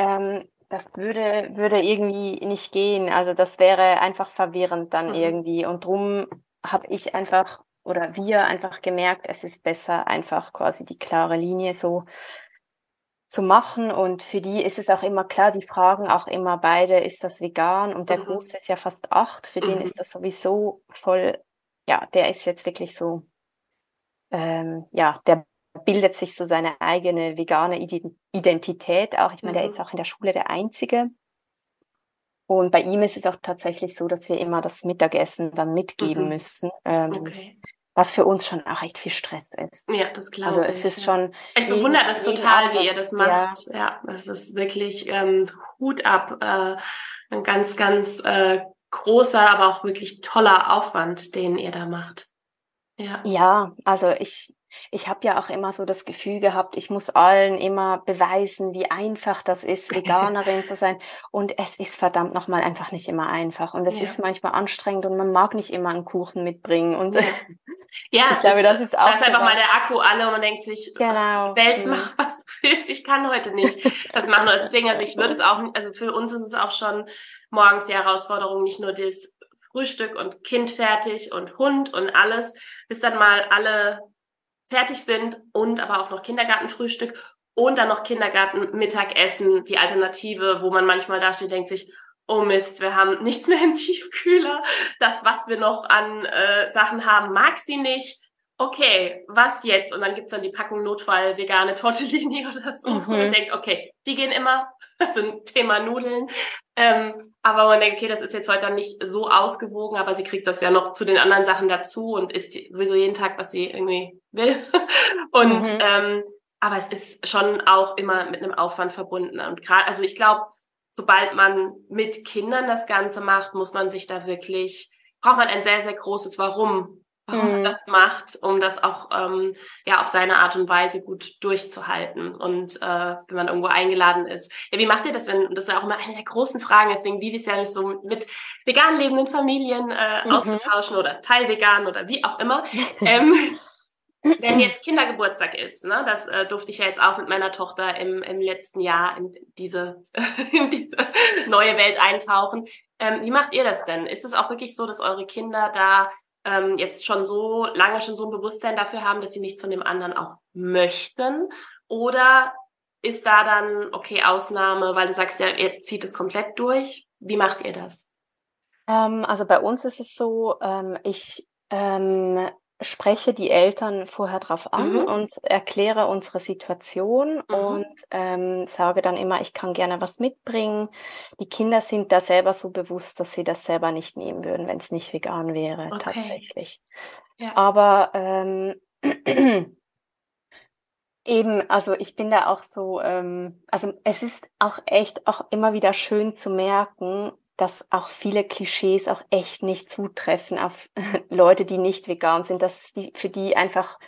[SPEAKER 2] ähm, das würde, würde irgendwie nicht gehen. Also das wäre einfach verwirrend dann mhm. irgendwie. Und drum habe ich einfach oder wir einfach gemerkt, es ist besser, einfach quasi die klare Linie so zu machen. Und für die ist es auch immer klar, die fragen auch immer beide, ist das vegan? Und der mhm. Große ist ja fast acht, für mhm. den ist das sowieso voll, ja, der ist jetzt wirklich so, ähm, ja, der bildet sich so seine eigene vegane Identität auch. Ich meine, mhm. der ist auch in der Schule der Einzige. Und bei ihm ist es auch tatsächlich so, dass wir immer das Mittagessen dann mitgeben mhm. müssen. Ähm, okay. Was für uns schon auch echt viel Stress ist.
[SPEAKER 1] Ja, das glaube
[SPEAKER 2] also, es ist schon.
[SPEAKER 1] Ich bewundere das total, wie ihr das macht. Ja, ja das ist wirklich ähm, Hut ab. Äh, ein ganz, ganz äh, großer, aber auch wirklich toller Aufwand, den ihr da macht.
[SPEAKER 2] Ja, ja also ich, ich habe ja auch immer so das Gefühl gehabt, ich muss allen immer beweisen, wie einfach das ist, Veganerin zu sein. Und es ist verdammt nochmal einfach nicht immer einfach. Und es ja. ist manchmal anstrengend und man mag nicht immer einen Kuchen mitbringen. Und
[SPEAKER 1] ja, <laughs> ich glaube, das ist auch. Da ist einfach mal der Akku alle und man denkt sich, genau. Welt, mhm. mach was du willst, ich kann heute nicht das machen. Und deswegen, also ich würde es auch, also für uns ist es auch schon morgens die Herausforderung, nicht nur das Frühstück und Kind fertig und Hund und alles, bis dann mal alle fertig sind und aber auch noch Kindergartenfrühstück und dann noch Kindergarten-Mittagessen, die Alternative, wo man manchmal da steht, denkt sich, oh Mist, wir haben nichts mehr im Tiefkühler. Das, was wir noch an äh, Sachen haben, mag sie nicht. Okay, was jetzt? Und dann gibt's dann die Packung Notfall vegane Tortellini <laughs> oder so. Mhm. Und man denkt, okay, die gehen immer. <laughs> Also Thema Nudeln. Ähm, aber man denkt, okay, das ist jetzt heute dann nicht so ausgewogen, aber sie kriegt das ja noch zu den anderen Sachen dazu und isst sowieso jeden Tag, was sie irgendwie will. <laughs> und mhm. ähm, aber es ist schon auch immer mit einem Aufwand verbunden. Und gerade, also ich glaube, sobald man mit Kindern das Ganze macht, muss man sich da wirklich, braucht man ein sehr, sehr großes Warum warum mhm. man das macht, um das auch ähm, ja auf seine Art und Weise gut durchzuhalten. Und äh, wenn man irgendwo eingeladen ist. Ja, wie macht ihr das, wenn, das ist ja auch immer eine der großen Fragen, deswegen liebe ich es ja nicht so mit vegan lebenden Familien äh, mhm. auszutauschen oder teilvegan oder wie auch immer. <laughs> ähm, wenn jetzt Kindergeburtstag ist, ne, das äh, durfte ich ja jetzt auch mit meiner Tochter im, im letzten Jahr in diese, <laughs> in diese neue Welt eintauchen. Ähm, wie macht ihr das denn? Ist es auch wirklich so, dass eure Kinder da ähm, jetzt schon so lange schon so ein Bewusstsein dafür haben, dass sie nichts von dem anderen auch möchten? Oder ist da dann, okay, Ausnahme, weil du sagst ja, ihr zieht es komplett durch. Wie macht ihr das?
[SPEAKER 2] Ähm, also bei uns ist es so, ähm, ich ähm, spreche die Eltern vorher drauf an mhm. und erkläre unsere Situation mhm. und ähm, sage dann immer, ich kann gerne was mitbringen. Die Kinder sind da selber so bewusst, dass sie das selber nicht nehmen würden, wenn es nicht vegan wäre, okay. tatsächlich. Ja. Aber ähm, <clears throat> Eben, also ich bin da auch so, ähm, also es ist auch echt auch immer wieder schön zu merken, dass auch viele Klischees auch echt nicht zutreffen auf <laughs> Leute, die nicht vegan sind, dass die, für die einfach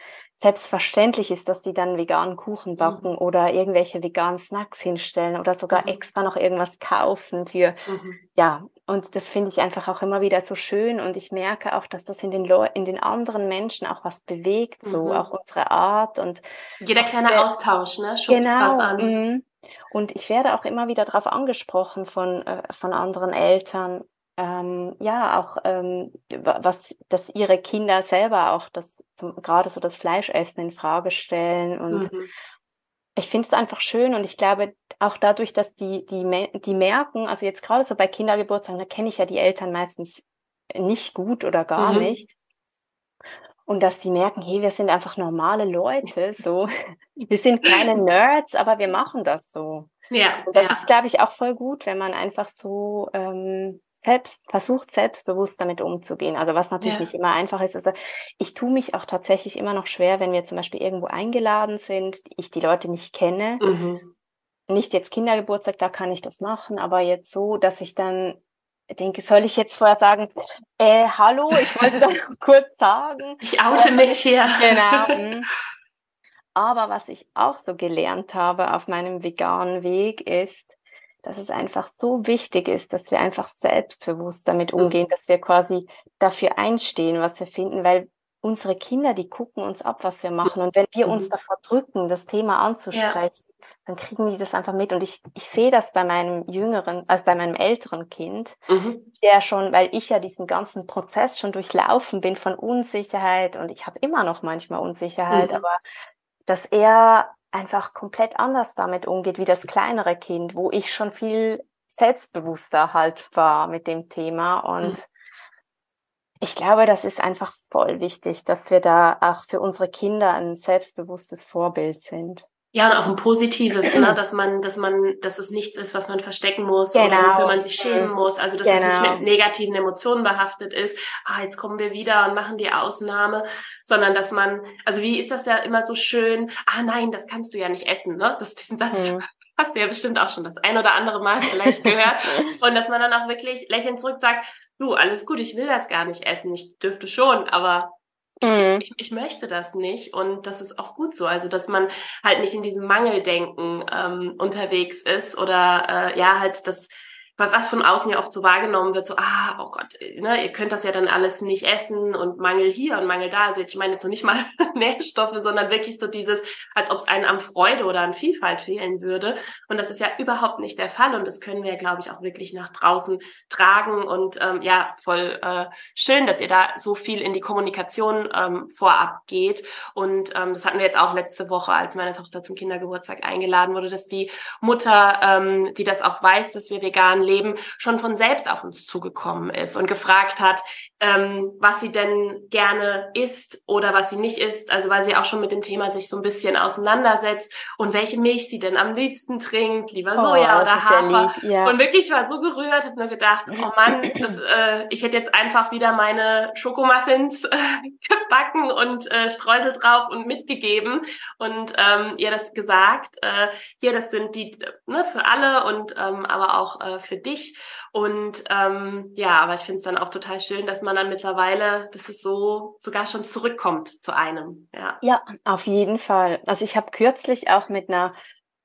[SPEAKER 2] selbstverständlich ist, dass die dann veganen Kuchen backen mhm. oder irgendwelche veganen Snacks hinstellen oder sogar mhm. extra noch irgendwas kaufen für, mhm. ja, und das finde ich einfach auch immer wieder so schön und ich merke auch, dass das in den, Leu in den anderen Menschen auch was bewegt, so mhm. auch unsere Art und
[SPEAKER 1] jeder kleine Austausch, ne, schubst genau, was an.
[SPEAKER 2] Und ich werde auch immer wieder darauf angesprochen von, äh, von anderen Eltern, ähm, ja, auch ähm, was, dass ihre Kinder selber auch das zum, gerade so das Fleischessen in Frage stellen. Und mhm. ich finde es einfach schön und ich glaube auch dadurch, dass die, die, die merken, also jetzt gerade so bei Kindergeburtstagen, da kenne ich ja die Eltern meistens nicht gut oder gar mhm. nicht. Und dass sie merken, hey, wir sind einfach normale Leute, so. <laughs> Wir sind keine Nerds, aber wir machen das so. Ja. Und das ja. ist, glaube ich, auch voll gut, wenn man einfach so ähm, selbst versucht, selbstbewusst damit umzugehen. Also was natürlich ja. nicht immer einfach ist. Also ich tue mich auch tatsächlich immer noch schwer, wenn wir zum Beispiel irgendwo eingeladen sind, ich die Leute nicht kenne. Mhm. Nicht jetzt Kindergeburtstag, da kann ich das machen, aber jetzt so, dass ich dann denke, soll ich jetzt vorher sagen, äh, hallo, ich wollte das <laughs> <laughs> kurz sagen.
[SPEAKER 1] Ich oute äh, mich hier.
[SPEAKER 2] Genau. Mhm. <laughs> Aber was ich auch so gelernt habe auf meinem veganen Weg ist, dass es einfach so wichtig ist, dass wir einfach selbstbewusst damit mhm. umgehen, dass wir quasi dafür einstehen, was wir finden, weil unsere Kinder, die gucken uns ab, was wir machen. Und wenn wir uns mhm. davor drücken, das Thema anzusprechen. Dann kriegen die das einfach mit. Und ich, ich sehe das bei meinem jüngeren, also bei meinem älteren Kind, mhm. der schon, weil ich ja diesen ganzen Prozess schon durchlaufen bin von Unsicherheit und ich habe immer noch manchmal Unsicherheit, mhm. aber dass er einfach komplett anders damit umgeht wie das kleinere Kind, wo ich schon viel selbstbewusster halt war mit dem Thema und mhm. ich glaube, das ist einfach voll wichtig, dass wir da auch für unsere Kinder ein selbstbewusstes Vorbild sind.
[SPEAKER 1] Ja, und auch ein positives, ne? <clears throat> dass man, dass man, dass es nichts ist, was man verstecken muss genau. oder wofür man sich schämen mhm. muss. Also dass genau. es nicht genau. mit negativen Emotionen behaftet ist, ah, jetzt kommen wir wieder und machen die Ausnahme, sondern dass man, also wie ist das ja immer so schön, ah nein, das kannst du ja nicht essen, ne? Das diesen Satz. Mhm. <laughs> hast du ja bestimmt auch schon das ein oder andere Mal vielleicht gehört. <laughs> und dass man dann auch wirklich lächelnd zurück sagt, du, alles gut, ich will das gar nicht essen. Ich dürfte schon, aber mhm. ich, ich, möchte das nicht und das ist auch gut so. Also, dass man halt nicht in diesem Mangeldenken ähm, unterwegs ist oder äh, ja, halt das was von außen ja oft so wahrgenommen wird, so, ah, oh Gott, ne, ihr könnt das ja dann alles nicht essen und Mangel hier und Mangel da. Also ich meine jetzt so nicht mal <laughs> Nährstoffe, sondern wirklich so dieses, als ob es einen an Freude oder an Vielfalt fehlen würde. Und das ist ja überhaupt nicht der Fall und das können wir, glaube ich, auch wirklich nach draußen tragen. Und ähm, ja, voll äh, schön, dass ihr da so viel in die Kommunikation ähm, vorab geht. Und ähm, das hatten wir jetzt auch letzte Woche, als meine Tochter zum Kindergeburtstag eingeladen wurde, dass die Mutter, ähm, die das auch weiß, dass wir vegan Leben schon von selbst auf uns zugekommen ist und gefragt hat, ähm, was sie denn gerne isst oder was sie nicht isst. Also weil sie auch schon mit dem Thema sich so ein bisschen auseinandersetzt und welche Milch sie denn am liebsten trinkt, lieber oh, Soja oh, oder Hafer. Ja und wirklich war so gerührt, habe nur gedacht, oh Mann, das, äh, ich hätte jetzt einfach wieder meine Schokomuffins äh, <laughs> gebacken und äh, Streusel drauf und mitgegeben und ähm, ihr das gesagt. Äh, hier, das sind die ne, für alle und ähm, aber auch äh, für für dich. Und ähm, ja, aber ich finde es dann auch total schön, dass man dann mittlerweile, dass es so sogar schon zurückkommt zu einem. Ja,
[SPEAKER 2] ja auf jeden Fall. Also ich habe kürzlich auch mit einer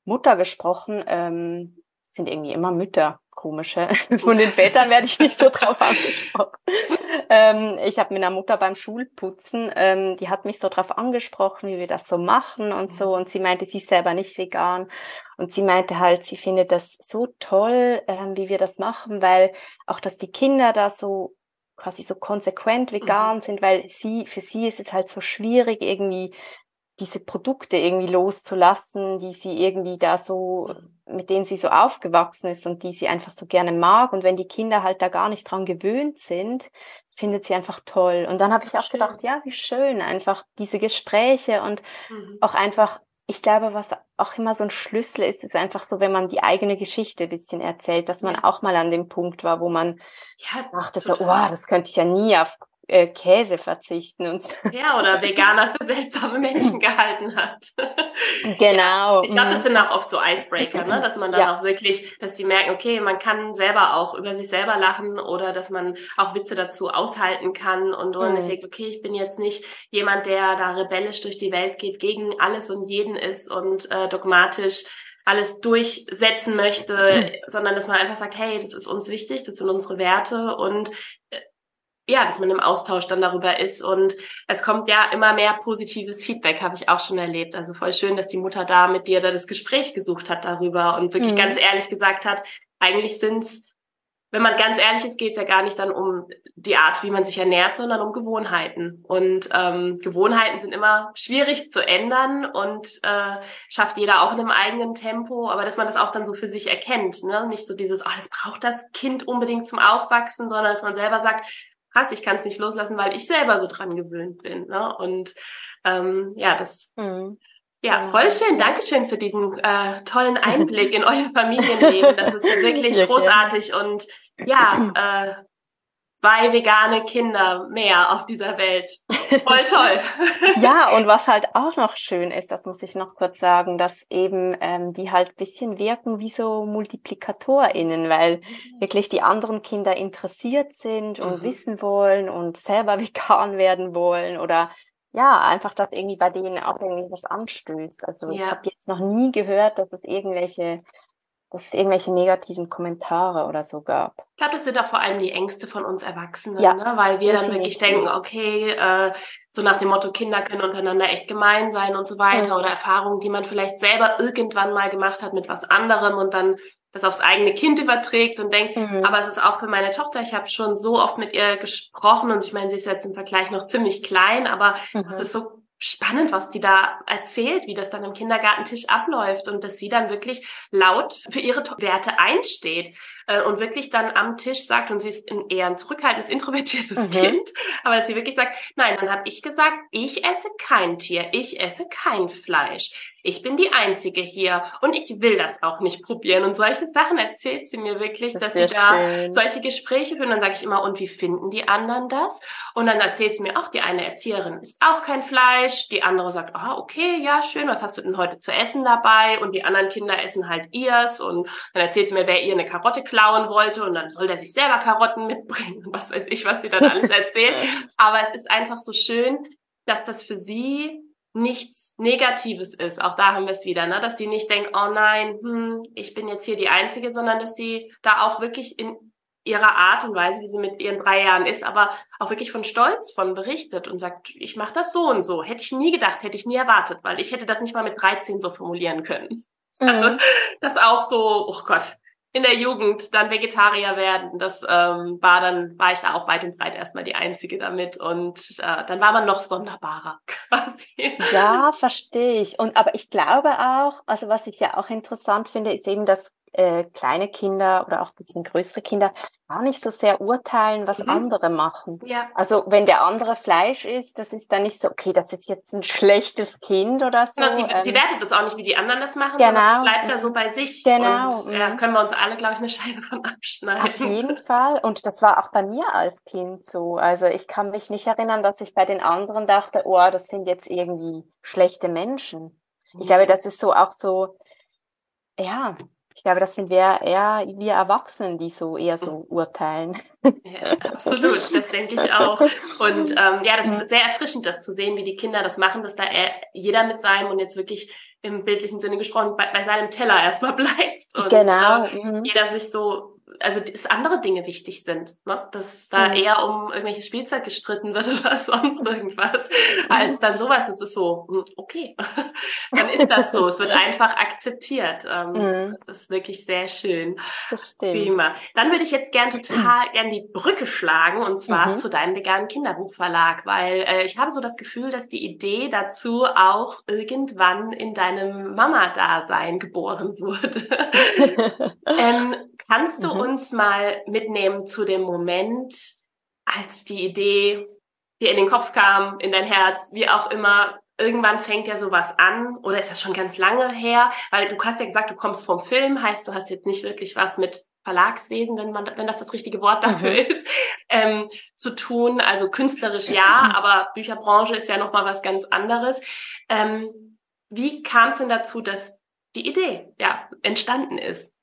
[SPEAKER 2] Mutter gesprochen, ähm, sind irgendwie immer Mütter, komische. <laughs> Von den Vätern werde ich nicht so drauf angesprochen. <laughs> ähm, ich habe mit einer Mutter beim Schulputzen, ähm, die hat mich so drauf angesprochen, wie wir das so machen und so. Und sie meinte, sie ist selber nicht vegan. Und sie meinte halt, sie findet das so toll, ähm, wie wir das machen, weil auch, dass die Kinder da so quasi so konsequent vegan mhm. sind, weil sie, für sie ist es halt so schwierig, irgendwie diese Produkte irgendwie loszulassen, die sie irgendwie da so, mit denen sie so aufgewachsen ist und die sie einfach so gerne mag. Und wenn die Kinder halt da gar nicht dran gewöhnt sind, das findet sie einfach toll. Und dann habe ich auch schön. gedacht, ja, wie schön, einfach diese Gespräche und mhm. auch einfach, ich glaube, was auch immer so ein Schlüssel ist, ist einfach so, wenn man die eigene Geschichte ein bisschen erzählt, dass man auch mal an dem Punkt war, wo man ja, dachte so, oh, das könnte ich ja nie auf äh, Käse verzichten und so.
[SPEAKER 1] Ja, oder Veganer für seltsame Menschen gehalten hat. <laughs>
[SPEAKER 2] Genau.
[SPEAKER 1] Ich glaube, das mhm. sind auch oft so Icebreaker, ne? dass man dann ja. auch wirklich, dass die merken, okay, man kann selber auch über sich selber lachen oder dass man auch Witze dazu aushalten kann und wo mhm. denkt, okay, ich bin jetzt nicht jemand, der da rebellisch durch die Welt geht, gegen alles und jeden ist und äh, dogmatisch alles durchsetzen möchte, mhm. sondern dass man einfach sagt, hey, das ist uns wichtig, das sind unsere Werte und äh, ja, dass man im Austausch dann darüber ist und es kommt ja immer mehr positives Feedback, habe ich auch schon erlebt. Also voll schön, dass die Mutter da mit dir da das Gespräch gesucht hat darüber und wirklich mhm. ganz ehrlich gesagt hat, eigentlich sind's, wenn man ganz ehrlich ist, geht's ja gar nicht dann um die Art, wie man sich ernährt, sondern um Gewohnheiten. Und ähm, Gewohnheiten sind immer schwierig zu ändern und äh, schafft jeder auch in einem eigenen Tempo, aber dass man das auch dann so für sich erkennt, ne? Nicht so dieses, oh, das braucht das Kind unbedingt zum Aufwachsen, sondern dass man selber sagt, krass, ich kann es nicht loslassen, weil ich selber so dran gewöhnt bin. Ne? Und ähm, ja, das mhm. Ja, voll schön. Dankeschön für diesen äh, tollen Einblick in euer Familienleben. Das ist wirklich <laughs> ja, großartig und ja, äh, zwei vegane Kinder mehr auf dieser Welt. Voll toll. <laughs>
[SPEAKER 2] ja, und was halt auch noch schön ist, das muss ich noch kurz sagen, dass eben ähm, die halt bisschen wirken wie so MultiplikatorInnen, weil mhm. wirklich die anderen Kinder interessiert sind und mhm. wissen wollen und selber <laughs> vegan werden wollen oder ja, einfach, dass irgendwie bei denen auch irgendwie was anstößt. Also ja. ich habe jetzt noch nie gehört, dass es irgendwelche dass es irgendwelche negativen Kommentare oder so gab.
[SPEAKER 1] Ich glaube, das sind auch vor allem die Ängste von uns Erwachsenen, ja, ne? weil wir dann wirklich denken, okay, äh, so nach dem Motto, Kinder können untereinander echt gemein sein und so weiter mhm. oder Erfahrungen, die man vielleicht selber irgendwann mal gemacht hat mit was anderem und dann das aufs eigene Kind überträgt und denkt, mhm. aber es ist auch für meine Tochter, ich habe schon so oft mit ihr gesprochen und ich meine, sie ist jetzt im Vergleich noch ziemlich klein, aber mhm. es ist so spannend, was die da erzählt, wie das dann im Kindergartentisch abläuft und dass sie dann wirklich laut für ihre Werte einsteht. Äh, und wirklich dann am Tisch sagt, und sie ist ein, eher ein zurückhaltendes, <laughs> introvertiertes mhm. Kind, aber dass sie wirklich sagt, nein, dann habe ich gesagt, ich esse kein Tier, ich esse kein Fleisch ich bin die Einzige hier und ich will das auch nicht probieren. Und solche Sachen erzählt sie mir wirklich, das dass sie da schön. solche Gespräche führen. Dann sage ich immer, und wie finden die anderen das? Und dann erzählt sie mir auch, die eine Erzieherin isst auch kein Fleisch, die andere sagt, ah, okay, ja, schön, was hast du denn heute zu essen dabei? Und die anderen Kinder essen halt ihrs. Und dann erzählt sie mir, wer ihr eine Karotte klauen wollte und dann soll der sich selber Karotten mitbringen. Was weiß ich, was sie dann alles erzählt. <laughs> Aber es ist einfach so schön, dass das für sie nichts Negatives ist. Auch da haben wir es wieder, ne? dass sie nicht denkt, oh nein, hm, ich bin jetzt hier die Einzige, sondern dass sie da auch wirklich in ihrer Art und Weise, wie sie mit ihren drei Jahren ist, aber auch wirklich von Stolz von berichtet und sagt, ich mache das so und so. Hätte ich nie gedacht, hätte ich nie erwartet, weil ich hätte das nicht mal mit 13 so formulieren können. Mhm. Also, <laughs> das auch so, oh Gott, in der Jugend dann Vegetarier werden. Das ähm, war dann, war ich da auch weit und breit erstmal die Einzige damit und äh, dann war man noch sonderbarer <laughs> quasi.
[SPEAKER 2] Ja, verstehe ich. Und aber ich glaube auch, also was ich ja auch interessant finde, ist eben, dass äh, kleine Kinder oder auch ein bisschen größere Kinder gar nicht so sehr urteilen, was mhm. andere machen. Ja. Also wenn der andere Fleisch isst, das ist dann nicht so, okay, das ist jetzt ein schlechtes Kind oder so.
[SPEAKER 1] Genau, sie, ähm, sie wertet das auch nicht, wie die anderen das machen, genau. sondern bleibt da so bei sich. Genau. Und ja, mhm. können wir uns alle, glaube ich, eine Scheibe von abschneiden.
[SPEAKER 2] Auf jeden Fall. Und das war auch bei mir als Kind so. Also ich kann mich nicht erinnern, dass ich bei den anderen dachte, oh, das sind jetzt irgendwie schlechte Menschen. Ich glaube, mhm. das ist so auch so, ja, ich glaube, das sind wir eher wir Erwachsenen, die so eher so urteilen.
[SPEAKER 1] Ja, absolut, das denke ich auch. Und <laughs> ähm, ja, das ist sehr erfrischend, das zu sehen, wie die Kinder das machen, dass da er, jeder mit seinem und jetzt wirklich im bildlichen Sinne gesprochen bei, bei seinem Teller erstmal <laughs> bleibt und genau. Äh, mhm. jeder sich so also dass andere Dinge wichtig sind, ne? dass da mhm. eher um irgendwelches Spielzeug gestritten wird <laughs> oder sonst irgendwas, als dann sowas. Es ist so, hm, okay, <laughs> dann ist das so. es wird <laughs> einfach akzeptiert. Ähm, mhm. Das ist wirklich sehr schön. Das stimmt. Prima. Dann würde ich jetzt gern total gern die Brücke schlagen und zwar mhm. zu deinem veganen Kinderbuchverlag, weil äh, ich habe so das Gefühl, dass die Idee dazu auch irgendwann in deinem Mama-Dasein geboren wurde. ähm, kannst du mhm. Uns mal mitnehmen zu dem Moment, als die Idee dir in den Kopf kam, in dein Herz, wie auch immer, irgendwann fängt ja sowas an oder ist das schon ganz lange her? Weil du hast ja gesagt, du kommst vom Film, heißt du hast jetzt nicht wirklich was mit Verlagswesen, wenn man, wenn das das richtige Wort dafür mhm. ist, ähm, zu tun. Also künstlerisch ja, mhm. aber Bücherbranche ist ja noch mal was ganz anderes. Ähm, wie kam es denn dazu, dass die Idee ja entstanden ist?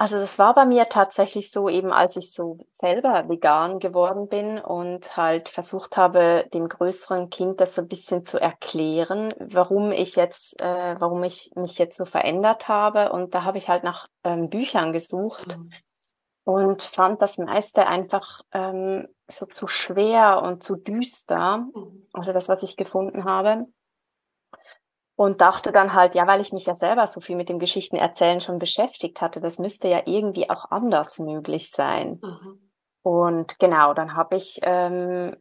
[SPEAKER 2] Also das war bei mir tatsächlich so, eben als ich so selber vegan geworden bin und halt versucht habe, dem größeren Kind das so ein bisschen zu erklären, warum ich jetzt, äh, warum ich mich jetzt so verändert habe. Und da habe ich halt nach ähm, Büchern gesucht mhm. und fand das meiste einfach ähm, so zu schwer und zu düster. Mhm. Also das, was ich gefunden habe und dachte dann halt, ja, weil ich mich ja selber so viel mit dem Geschichtenerzählen schon beschäftigt hatte, das müsste ja irgendwie auch anders möglich sein. Mhm. Und genau, dann habe ich, ähm,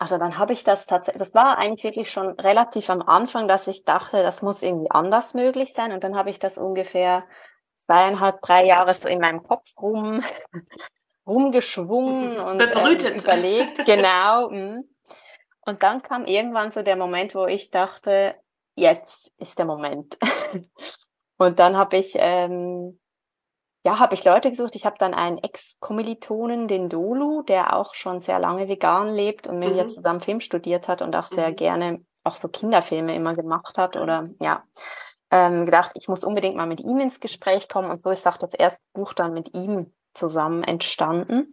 [SPEAKER 2] also dann habe ich das tatsächlich, das war eigentlich wirklich schon relativ am Anfang, dass ich dachte, das muss irgendwie anders möglich sein. Und dann habe ich das ungefähr zweieinhalb, drei Jahre so in meinem Kopf rum, <laughs> rumgeschwungen und ähm, überlegt. <laughs> Genau. Mh. Und dann kam irgendwann so der Moment, wo ich dachte, jetzt ist der Moment. <laughs> und dann habe ich, ähm, ja, habe ich Leute gesucht. Ich habe dann einen Ex-Kommilitonen, den Dolu, der auch schon sehr lange vegan lebt und mit mhm. mir zusammen Film studiert hat und auch sehr mhm. gerne auch so Kinderfilme immer gemacht hat oder ja, ähm, gedacht, ich muss unbedingt mal mit ihm ins Gespräch kommen und so ist auch das erste Buch dann mit ihm zusammen entstanden.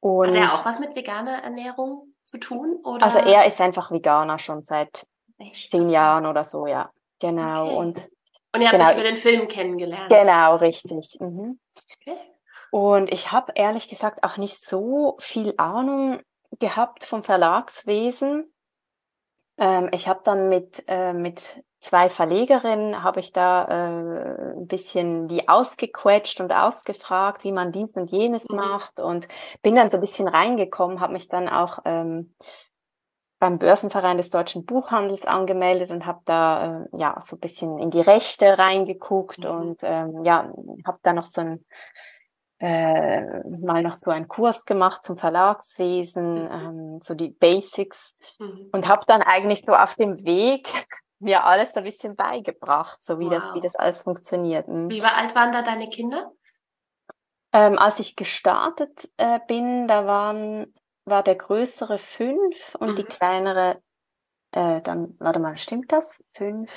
[SPEAKER 1] Und hat er auch was mit veganer Ernährung zu tun? Oder?
[SPEAKER 2] Also er ist einfach Veganer schon seit Echt? zehn Jahren oder so, ja. Genau. Okay. Und,
[SPEAKER 1] und ihr habt genau, euch über den Film kennengelernt.
[SPEAKER 2] Genau, richtig. Mhm. Okay. Und ich habe ehrlich gesagt auch nicht so viel Ahnung gehabt vom Verlagswesen. Ähm, ich habe dann mit, äh, mit zwei Verlegerinnen, habe ich da äh, ein bisschen die ausgequetscht und ausgefragt, wie man dies und jenes mhm. macht und bin dann so ein bisschen reingekommen, habe mich dann auch ähm, beim Börsenverein des deutschen Buchhandels angemeldet und habe da äh, ja so ein bisschen in die Rechte reingeguckt mhm. und ähm, ja habe da noch so ein äh, mal noch so einen Kurs gemacht zum Verlagswesen, mhm. ähm, so die Basics mhm. und habe dann eigentlich so auf dem Weg <laughs> mir alles ein bisschen beigebracht, so wie wow. das wie das alles funktioniert.
[SPEAKER 1] Mhm. Wie war alt waren da deine Kinder?
[SPEAKER 2] Ähm, als ich gestartet äh, bin, da waren war der größere fünf und mhm. die kleinere äh, dann, warte mal, stimmt das? Fünf?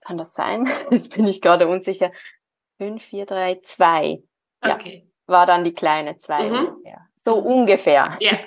[SPEAKER 2] Kann das sein? <laughs> Jetzt bin ich gerade unsicher. Fünf, vier, drei, zwei. Okay. Ja, war dann die kleine zwei mhm. So ungefähr.
[SPEAKER 1] Ja.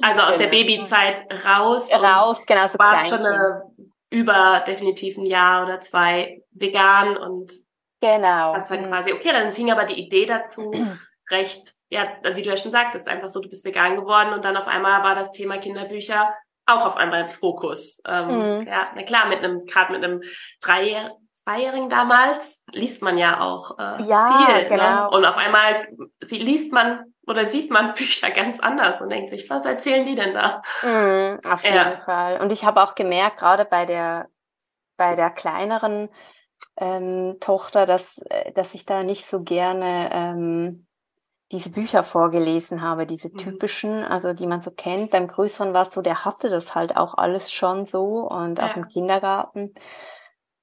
[SPEAKER 1] Also aus genau. der Babyzeit raus.
[SPEAKER 2] Raus, genau. So
[SPEAKER 1] warst schon eine, über definitiv ein Jahr oder zwei vegan und
[SPEAKER 2] genau.
[SPEAKER 1] hast dann mhm. quasi, okay, dann fing aber die Idee dazu <clears throat> recht ja, wie du ja schon sagtest, einfach so, du bist vegan geworden und dann auf einmal war das Thema Kinderbücher auch auf einmal im Fokus. Ähm, mhm. Ja, na klar, mit einem, gerade mit einem Dreijährigen, Zweijährigen damals liest man ja auch äh, ja, viel. Ne? Genau. Ne? Und auf einmal sie, liest man oder sieht man <laughs> Bücher ganz anders und denkt sich, was erzählen die denn da?
[SPEAKER 2] Mhm, auf jeden ja. Fall. Und ich habe auch gemerkt, gerade bei der bei der kleineren ähm, Tochter, dass äh, dass ich da nicht so gerne ähm, diese Bücher vorgelesen habe, diese mhm. typischen, also die man so kennt. Beim Größeren war es so, der hatte das halt auch alles schon so und ja. auch im Kindergarten.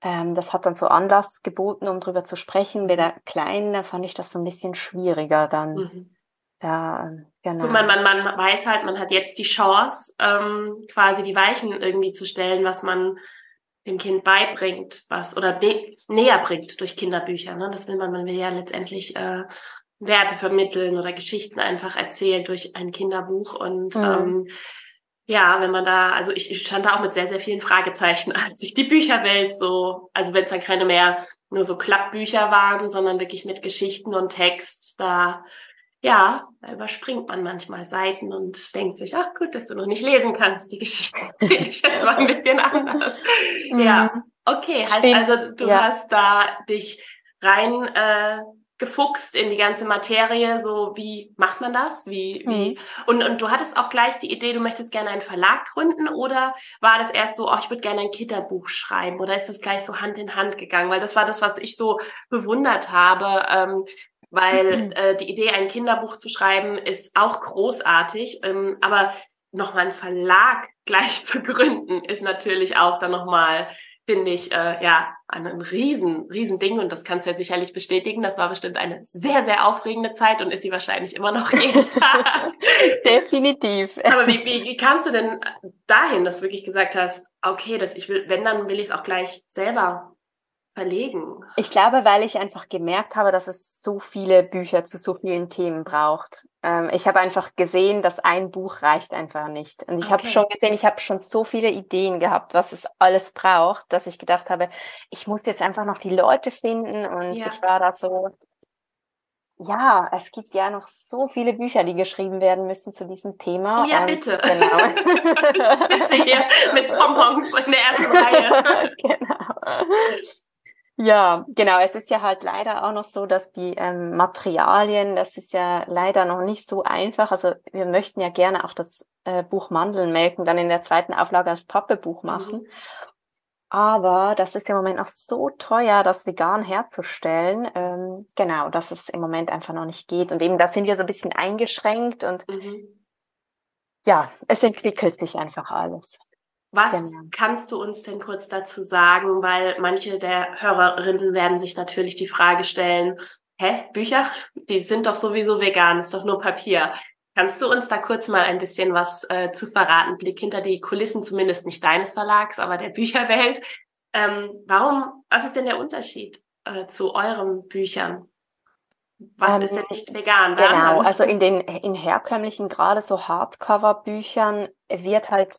[SPEAKER 2] Ähm, das hat dann so Anlass geboten, um drüber zu sprechen. Bei der Kleinen, da fand ich das so ein bisschen schwieriger dann. Mhm.
[SPEAKER 1] Da, genau. Gut, man, man, man weiß halt, man hat jetzt die Chance, ähm, quasi die Weichen irgendwie zu stellen, was man dem Kind beibringt, was oder näher bringt durch Kinderbücher. Ne? Das will man, man will ja letztendlich äh, Werte vermitteln oder Geschichten einfach erzählen durch ein Kinderbuch. Und mhm. ähm, ja, wenn man da, also ich, ich stand da auch mit sehr, sehr vielen Fragezeichen, <laughs> als ich die Bücherwelt so, also wenn es dann keine mehr nur so Klappbücher waren, sondern wirklich mit Geschichten und Text, da ja, da überspringt man manchmal Seiten und denkt sich, ach gut, dass du noch nicht lesen kannst, die Geschichte <laughs> erzähle ich jetzt mal ein bisschen anders. Mhm. Ja, okay, heißt Stimmt. also, du ja. hast da dich rein äh, gefuchst in die ganze Materie, so wie macht man das? Wie, wie? Mhm. Und, und du hattest auch gleich die Idee, du möchtest gerne einen Verlag gründen oder war das erst so, oh, ich würde gerne ein Kinderbuch schreiben oder ist das gleich so Hand in Hand gegangen? Weil das war das, was ich so bewundert habe, ähm, weil äh, die Idee, ein Kinderbuch zu schreiben, ist auch großartig, ähm, aber nochmal einen Verlag <laughs> gleich zu gründen, ist natürlich auch dann nochmal finde ich, äh, ja, ein riesen, riesen Ding und das kannst du ja sicherlich bestätigen. Das war bestimmt eine sehr, sehr aufregende Zeit und ist sie wahrscheinlich immer noch jeden <laughs> Tag.
[SPEAKER 2] Definitiv.
[SPEAKER 1] Aber wie, wie, wie kamst du denn dahin, dass du wirklich gesagt hast, okay, das ich will, wenn, dann will ich es auch gleich selber verlegen?
[SPEAKER 2] Ich glaube, weil ich einfach gemerkt habe, dass es so viele Bücher zu so vielen Themen braucht. Ähm, ich habe einfach gesehen, dass ein Buch reicht einfach nicht. Und ich okay. habe schon gesehen, ich habe schon so viele Ideen gehabt, was es alles braucht, dass ich gedacht habe, ich muss jetzt einfach noch die Leute finden. Und ja. ich war da so, ja, es gibt ja noch so viele Bücher, die geschrieben werden müssen zu diesem Thema.
[SPEAKER 1] Oh ja,
[SPEAKER 2] und,
[SPEAKER 1] bitte. <laughs> Genau. <laughs> ich sitze hier mit Pompons in der ersten Reihe. <laughs> genau.
[SPEAKER 2] Ja, genau. Es ist ja halt leider auch noch so, dass die ähm, Materialien, das ist ja leider noch nicht so einfach. Also wir möchten ja gerne auch das äh, Buch Mandeln melken, dann in der zweiten Auflage als Pappebuch machen. Mhm. Aber das ist im Moment noch so teuer, das vegan herzustellen. Ähm, genau, dass es im Moment einfach noch nicht geht. Und eben da sind wir so ein bisschen eingeschränkt und mhm. ja, es entwickelt sich einfach alles.
[SPEAKER 1] Was genau. kannst du uns denn kurz dazu sagen? Weil manche der Hörerinnen werden sich natürlich die Frage stellen, hä, Bücher? Die sind doch sowieso vegan, ist doch nur Papier. Kannst du uns da kurz mal ein bisschen was äh, zu verraten? Blick hinter die Kulissen, zumindest nicht deines Verlags, aber der <laughs> Bücherwelt. Ähm, warum, was ist denn der Unterschied äh, zu euren Büchern? Was ähm, ist denn nicht vegan?
[SPEAKER 2] Genau, also in den in herkömmlichen, gerade so Hardcover-Büchern wird halt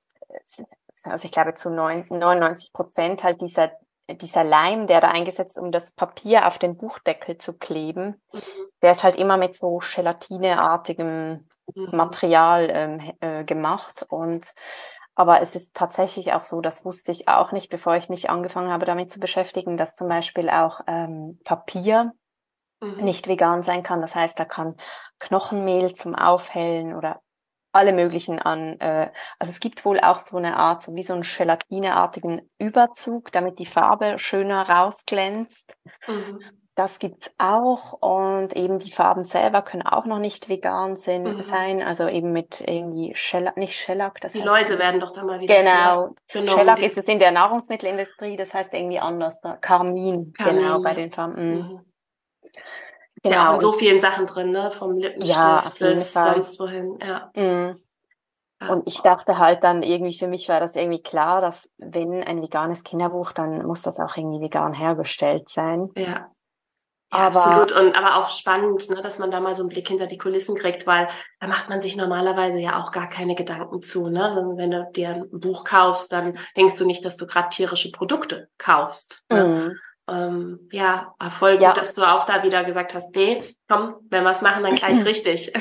[SPEAKER 2] also ich glaube zu 99 Prozent halt dieser, dieser Leim, der da eingesetzt, um das Papier auf den Buchdeckel zu kleben, mhm. der ist halt immer mit so gelatineartigem mhm. Material ähm, äh, gemacht und aber es ist tatsächlich auch so, das wusste ich auch nicht, bevor ich mich angefangen habe, damit zu beschäftigen, dass zum Beispiel auch ähm, Papier mhm. nicht vegan sein kann. Das heißt, da kann Knochenmehl zum Aufhellen oder alle möglichen an. Äh, also es gibt wohl auch so eine Art, so wie so einen gelatineartigen Überzug, damit die Farbe schöner rausglänzt. Mhm. Das gibt's auch und eben die Farben selber können auch noch nicht vegan sein, mhm. sein also eben mit irgendwie Shellac, nicht Shellac.
[SPEAKER 1] Das die heißt, Läuse werden doch da mal wieder
[SPEAKER 2] Genau. Shellac ist es in der Nahrungsmittelindustrie, das heißt irgendwie anders. Carmin, Carmin. genau, bei den Farben. Mhm.
[SPEAKER 1] Genau. Ist ja auch in so vielen Sachen drin, ne? Vom Lippenstift ja, bis sonst wohin, ja. Mhm.
[SPEAKER 2] Und ich dachte halt dann irgendwie, für mich war das irgendwie klar, dass wenn ein veganes Kinderbuch, dann muss das auch irgendwie vegan hergestellt sein.
[SPEAKER 1] Ja. Ja, aber, absolut. Und aber auch spannend, ne, dass man da mal so einen Blick hinter die Kulissen kriegt, weil da macht man sich normalerweise ja auch gar keine Gedanken zu. Ne? Wenn du dir ein Buch kaufst, dann denkst du nicht, dass du gerade tierische Produkte kaufst. Ne? Ähm, ja, voll gut, ja. dass du auch da wieder gesagt hast, nee, komm, wenn wir es machen, dann gleich <clears throat> richtig.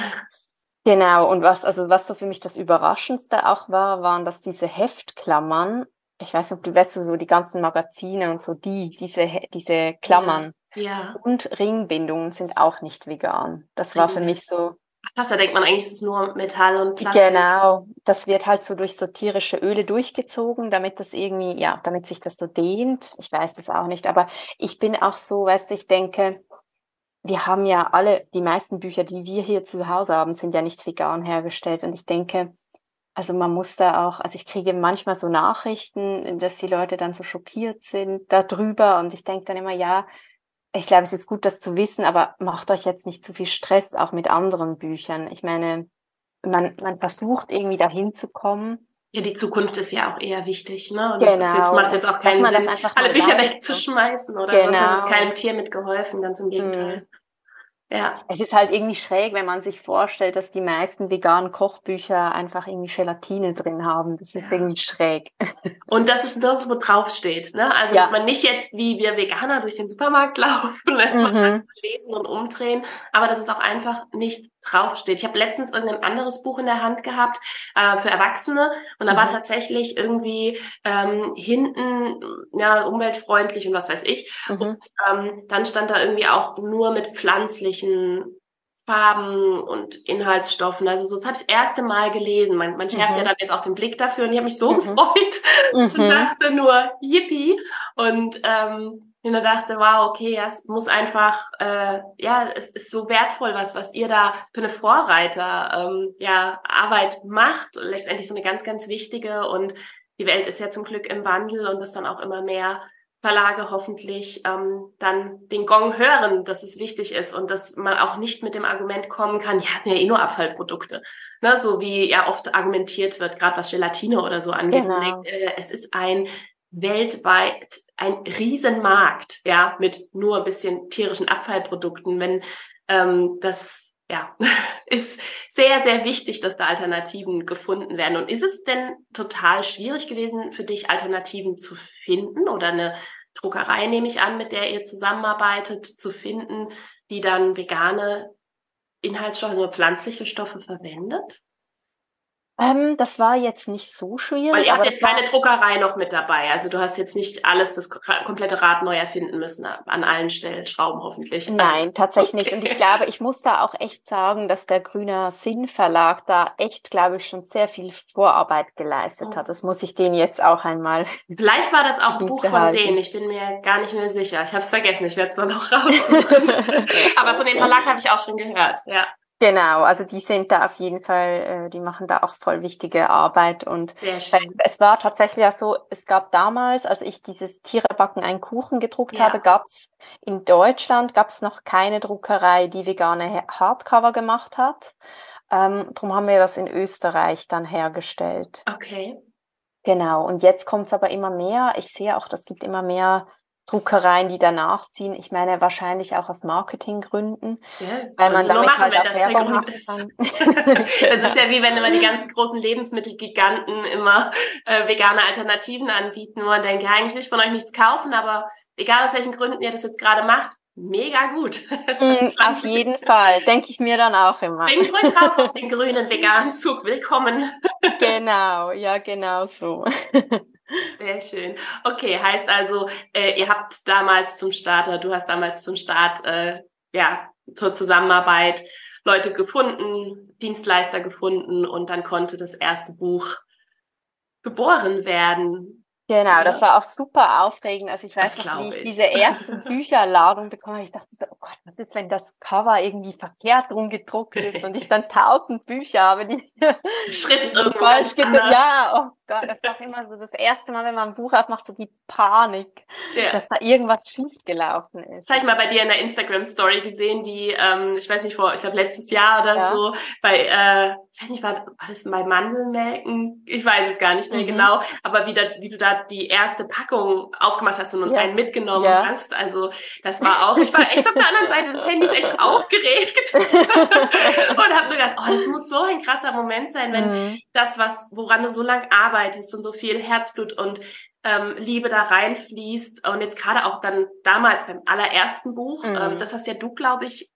[SPEAKER 2] Genau, und was, also was so für mich das Überraschendste auch war, waren, dass diese Heftklammern, ich weiß nicht, ob du weißt, so die ganzen Magazine und so, die, diese, diese Klammern,
[SPEAKER 1] ja.
[SPEAKER 2] Und Ringbindungen sind auch nicht vegan. Das war für mich so.
[SPEAKER 1] Krass, da denkt man eigentlich, es ist nur Metall und Plastik.
[SPEAKER 2] Genau. Das wird halt so durch so tierische Öle durchgezogen, damit das irgendwie, ja, damit sich das so dehnt. Ich weiß das auch nicht. Aber ich bin auch so, weißt du, ich denke, wir haben ja alle, die meisten Bücher, die wir hier zu Hause haben, sind ja nicht vegan hergestellt. Und ich denke, also man muss da auch, also ich kriege manchmal so Nachrichten, dass die Leute dann so schockiert sind darüber. Und ich denke dann immer, ja, ich glaube, es ist gut, das zu wissen, aber macht euch jetzt nicht zu viel Stress, auch mit anderen Büchern. Ich meine, man, man versucht irgendwie dahin zu kommen.
[SPEAKER 1] Ja, die Zukunft ist ja auch eher wichtig, ne? Und genau. das jetzt, macht jetzt auch keinen Sinn, alle Bücher wegzuschmeißen oder genau. sonst ist es keinem Tier mitgeholfen, ganz im Gegenteil.
[SPEAKER 2] Ja. Es ist halt irgendwie schräg, wenn man sich vorstellt, dass die meisten veganen Kochbücher einfach irgendwie Gelatine drin haben. Das ist ja. irgendwie schräg. <laughs>
[SPEAKER 1] Und dass es nirgendwo draufsteht, ne? Also, ja. dass man nicht jetzt wie wir Veganer durch den Supermarkt <laughs> laufen, mhm. lesen und umdrehen, aber dass es auch einfach nicht draufsteht. Ich habe letztens irgendein anderes Buch in der Hand gehabt äh, für Erwachsene und da mhm. war tatsächlich irgendwie ähm, hinten ja umweltfreundlich und was weiß ich. Mhm. Und ähm, dann stand da irgendwie auch nur mit pflanzlichen Farben und Inhaltsstoffen. Also so, das habe ich das erste Mal gelesen. Man, man schärft mhm. ja dann jetzt auch den Blick dafür und ich habe mich so mhm. gefreut <laughs> und mhm. dachte nur, yippie. Und ähm, und da dachte, wow, okay, ja, es muss einfach, äh, ja, es ist so wertvoll, was, was ihr da für eine Vorreiter, ähm, ja, Arbeit macht. Letztendlich so eine ganz, ganz wichtige und die Welt ist ja zum Glück im Wandel und es dann auch immer mehr Verlage hoffentlich ähm, dann den Gong hören, dass es wichtig ist und dass man auch nicht mit dem Argument kommen kann, ja, es sind ja eh nur Abfallprodukte. Ne, so wie ja oft argumentiert wird, gerade was Gelatine oder so angeht. Genau. Äh, es ist ein weltweit ein Riesenmarkt, ja, mit nur ein bisschen tierischen Abfallprodukten. Wenn ähm, das ja, <laughs> ist sehr, sehr wichtig, dass da Alternativen gefunden werden. Und ist es denn total schwierig gewesen für dich, Alternativen zu finden oder eine Druckerei, nehme ich an, mit der ihr zusammenarbeitet, zu finden, die dann vegane Inhaltsstoffe, nur pflanzliche Stoffe verwendet?
[SPEAKER 2] Ähm, das war jetzt nicht so schwierig.
[SPEAKER 1] Weil ihr habt jetzt keine Druckerei noch mit dabei. Also du hast jetzt nicht alles, das komplette Rad neu erfinden müssen an allen Stellen, Schrauben hoffentlich.
[SPEAKER 2] Also Nein, also, tatsächlich okay. nicht. Und ich glaube, ich muss da auch echt sagen, dass der Grüner Sinn Verlag da echt, glaube ich, schon sehr viel Vorarbeit geleistet oh. hat. Das muss ich denen jetzt auch einmal. <laughs>
[SPEAKER 1] Vielleicht war das auch ein Buch von denen. Ich bin mir gar nicht mehr sicher. Ich habe es vergessen. Ich werde es mal noch <laughs> raussuchen. <laughs> Aber von dem Verlag habe ich auch schon gehört. Ja.
[SPEAKER 2] Genau, also die sind da auf jeden Fall, äh, die machen da auch voll wichtige Arbeit und es war tatsächlich ja so, es gab damals, als ich dieses Tiere backen einen Kuchen gedruckt ja. habe, gab es in Deutschland gab es noch keine Druckerei, die vegane Hardcover gemacht hat. Ähm, darum haben wir das in Österreich dann hergestellt.
[SPEAKER 1] Okay.
[SPEAKER 2] Genau, und jetzt kommt es aber immer mehr. Ich sehe auch, das gibt immer mehr Druckereien, die danach ziehen. Ich meine wahrscheinlich auch aus Marketinggründen,
[SPEAKER 1] ja, weil man damit machen, halt auch Werbung machen kann. <laughs> Es ist ja wie wenn immer die ganzen großen Lebensmittelgiganten immer äh, vegane Alternativen anbieten, wo man denkt, ja, eigentlich will ich von euch nichts kaufen, aber egal aus welchen Gründen ihr das jetzt gerade macht, mega gut. <laughs>
[SPEAKER 2] Mm, auf jeden Fall, denke ich mir dann auch immer.
[SPEAKER 1] Bringt euch rauf auf <laughs> den grünen veganen Zug. Willkommen. <laughs>
[SPEAKER 2] genau, ja, genau so.
[SPEAKER 1] Sehr schön. Okay, heißt also, äh, ihr habt damals zum Start, oder du hast damals zum Start, äh, ja, zur Zusammenarbeit Leute gefunden, Dienstleister gefunden und dann konnte das erste Buch geboren werden.
[SPEAKER 2] Genau, das war auch super aufregend. Also ich weiß noch, wie ich, ich, diese erste <laughs> Bücherladung bekomme. Ich dachte so, oh Gott, was ist, wenn das Cover irgendwie verkehrt rumgedruckt ist und ich dann tausend Bücher habe, die
[SPEAKER 1] Schrift <laughs> irgendwo falsch
[SPEAKER 2] Ja, oh Gott, das war immer so das erste Mal, wenn man ein Buch aufmacht, so die Panik, ja. dass da irgendwas schiefgelaufen ist.
[SPEAKER 1] Das habe ich mal bei dir in der Instagram-Story gesehen, wie, ähm, ich weiß nicht, vor, ich glaube letztes Jahr oder ja. so, bei, äh, ich weiß nicht, war, war das bei Mandelmelken? Ich weiß es gar nicht mehr mhm. genau, aber wie, da, wie du da die erste Packung aufgemacht hast und ja. einen mitgenommen hast, also das war auch, ich war echt auf der anderen Seite des Handys echt <laughs> aufgeregt <laughs> und habe mir gedacht, oh, das muss so ein krasser Moment sein, wenn mhm. das, was, woran du so lange arbeitest, arbeitest und so viel Herzblut und ähm, Liebe da reinfließt und jetzt gerade auch dann damals beim allerersten Buch, ähm, mhm. ähm, das hast ja du, glaube ich,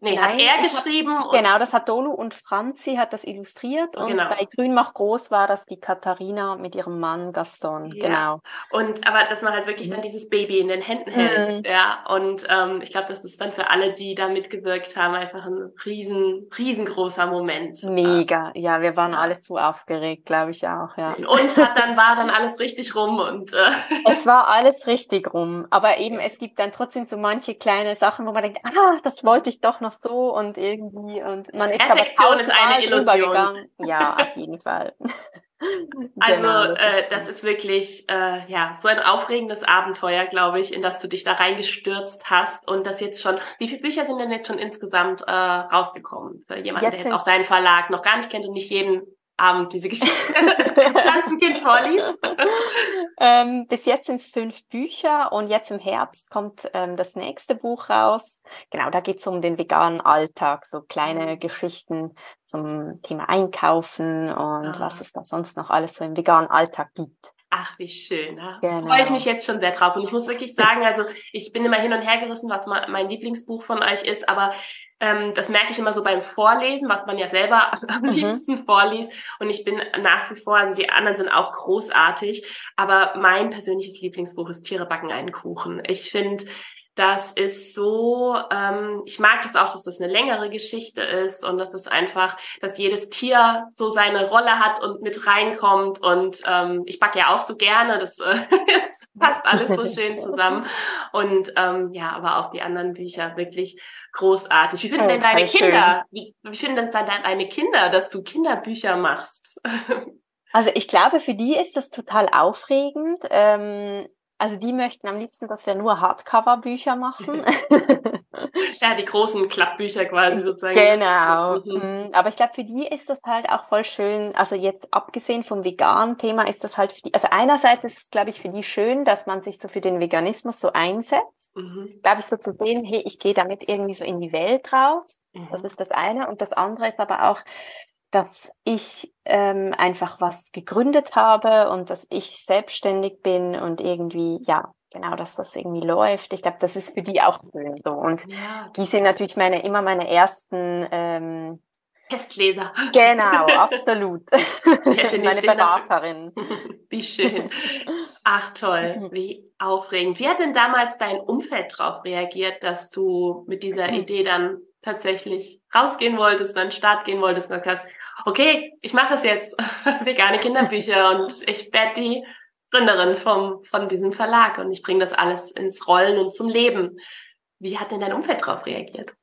[SPEAKER 1] nee, Nein, hat er geschrieben.
[SPEAKER 2] Hab, genau, das hat Dolu und Franzi hat das illustriert und genau. bei Grün macht groß war das die Katharina mit ihrem Mann Gaston, ja. genau.
[SPEAKER 1] Und aber dass man halt wirklich dann dieses Baby in den Händen hält, mhm. ja. Und ähm, ich glaube, das ist dann für alle, die da mitgewirkt haben, einfach ein riesen, riesengroßer Moment.
[SPEAKER 2] Mega, ja, wir waren ja. alle so aufgeregt, glaube ich auch, ja.
[SPEAKER 1] Und hat dann <laughs> war dann alles richtig rum und äh
[SPEAKER 2] es war alles richtig rum, aber eben es gibt dann trotzdem so manche kleine Sachen, wo man denkt, ah, das wollte ich doch noch so und irgendwie und
[SPEAKER 1] man ist Perfektion ist eine Illusion.
[SPEAKER 2] Ja, auf jeden Fall. <laughs> <laughs>
[SPEAKER 1] Also genau. äh, das ist wirklich äh, ja so ein aufregendes Abenteuer, glaube ich, in das du dich da reingestürzt hast und das jetzt schon. Wie viele Bücher sind denn jetzt schon insgesamt äh, rausgekommen für jemanden, jetzt der jetzt auch deinen Verlag noch gar nicht kennt und nicht jeden Abend diese Geschichte dem <laughs> Pflanzenkind vorliest?
[SPEAKER 2] ähm, bis jetzt sind es fünf Bücher und jetzt im Herbst kommt ähm, das nächste Buch raus. Genau, da geht es um den veganen Alltag, so kleine mhm. Geschichten zum Thema Einkaufen und ah. was es da sonst noch alles so im veganen Alltag gibt.
[SPEAKER 1] Ach, wie schön. Da genau. freue ich mich jetzt schon sehr drauf. Und ich muss wirklich sagen, also ich bin immer hin und her gerissen, was mein Lieblingsbuch von euch ist, aber ähm, das merke ich immer so beim Vorlesen, was man ja selber am mhm. liebsten vorliest. Und ich bin nach wie vor, also die anderen sind auch großartig, aber mein persönliches Lieblingsbuch ist Tiere backen einen Kuchen. Ich finde, das ist so, ähm, ich mag das auch, dass das eine längere Geschichte ist und dass es einfach, dass jedes Tier so seine Rolle hat und mit reinkommt. Und ähm, ich backe ja auch so gerne, das, äh, <laughs> das passt alles so schön zusammen. Und ähm, ja, aber auch die anderen Bücher wirklich großartig. Wie finden denn deine Kinder? Wie, wie finden denn deine Kinder, dass du Kinderbücher machst? <laughs>
[SPEAKER 2] Also ich glaube, für die ist das total aufregend. Ähm, also die möchten am liebsten, dass wir nur Hardcover-Bücher machen. <laughs>
[SPEAKER 1] ja, die großen Klappbücher quasi sozusagen.
[SPEAKER 2] Genau. Mhm. Aber ich glaube, für die ist das halt auch voll schön. Also jetzt abgesehen vom veganen Thema ist das halt für die, also einerseits ist es, glaube ich, für die schön, dass man sich so für den Veganismus so einsetzt. Mhm. Glaube ich, so zu sehen, hey, ich gehe damit irgendwie so in die Welt raus. Mhm. Das ist das eine. Und das andere ist aber auch, dass ich ähm, einfach was gegründet habe und dass ich selbstständig bin und irgendwie, ja, genau, dass das irgendwie läuft. Ich glaube, das ist für die auch schön so. Und ja. die sind natürlich meine, immer meine ersten ähm,
[SPEAKER 1] Testleser.
[SPEAKER 2] Genau, <laughs> absolut. Schön, meine Beraterin. <laughs>
[SPEAKER 1] Wie schön. Ach toll, wie aufregend. Wie hat denn damals dein Umfeld darauf reagiert, dass du mit dieser Idee dann tatsächlich rausgehen wolltest, an den Start gehen wolltest und hast, okay, ich mache das jetzt, <laughs> vegane Kinderbücher und ich werde die Gründerin vom, von diesem Verlag und ich bringe das alles ins Rollen und zum Leben. Wie hat denn dein Umfeld darauf reagiert?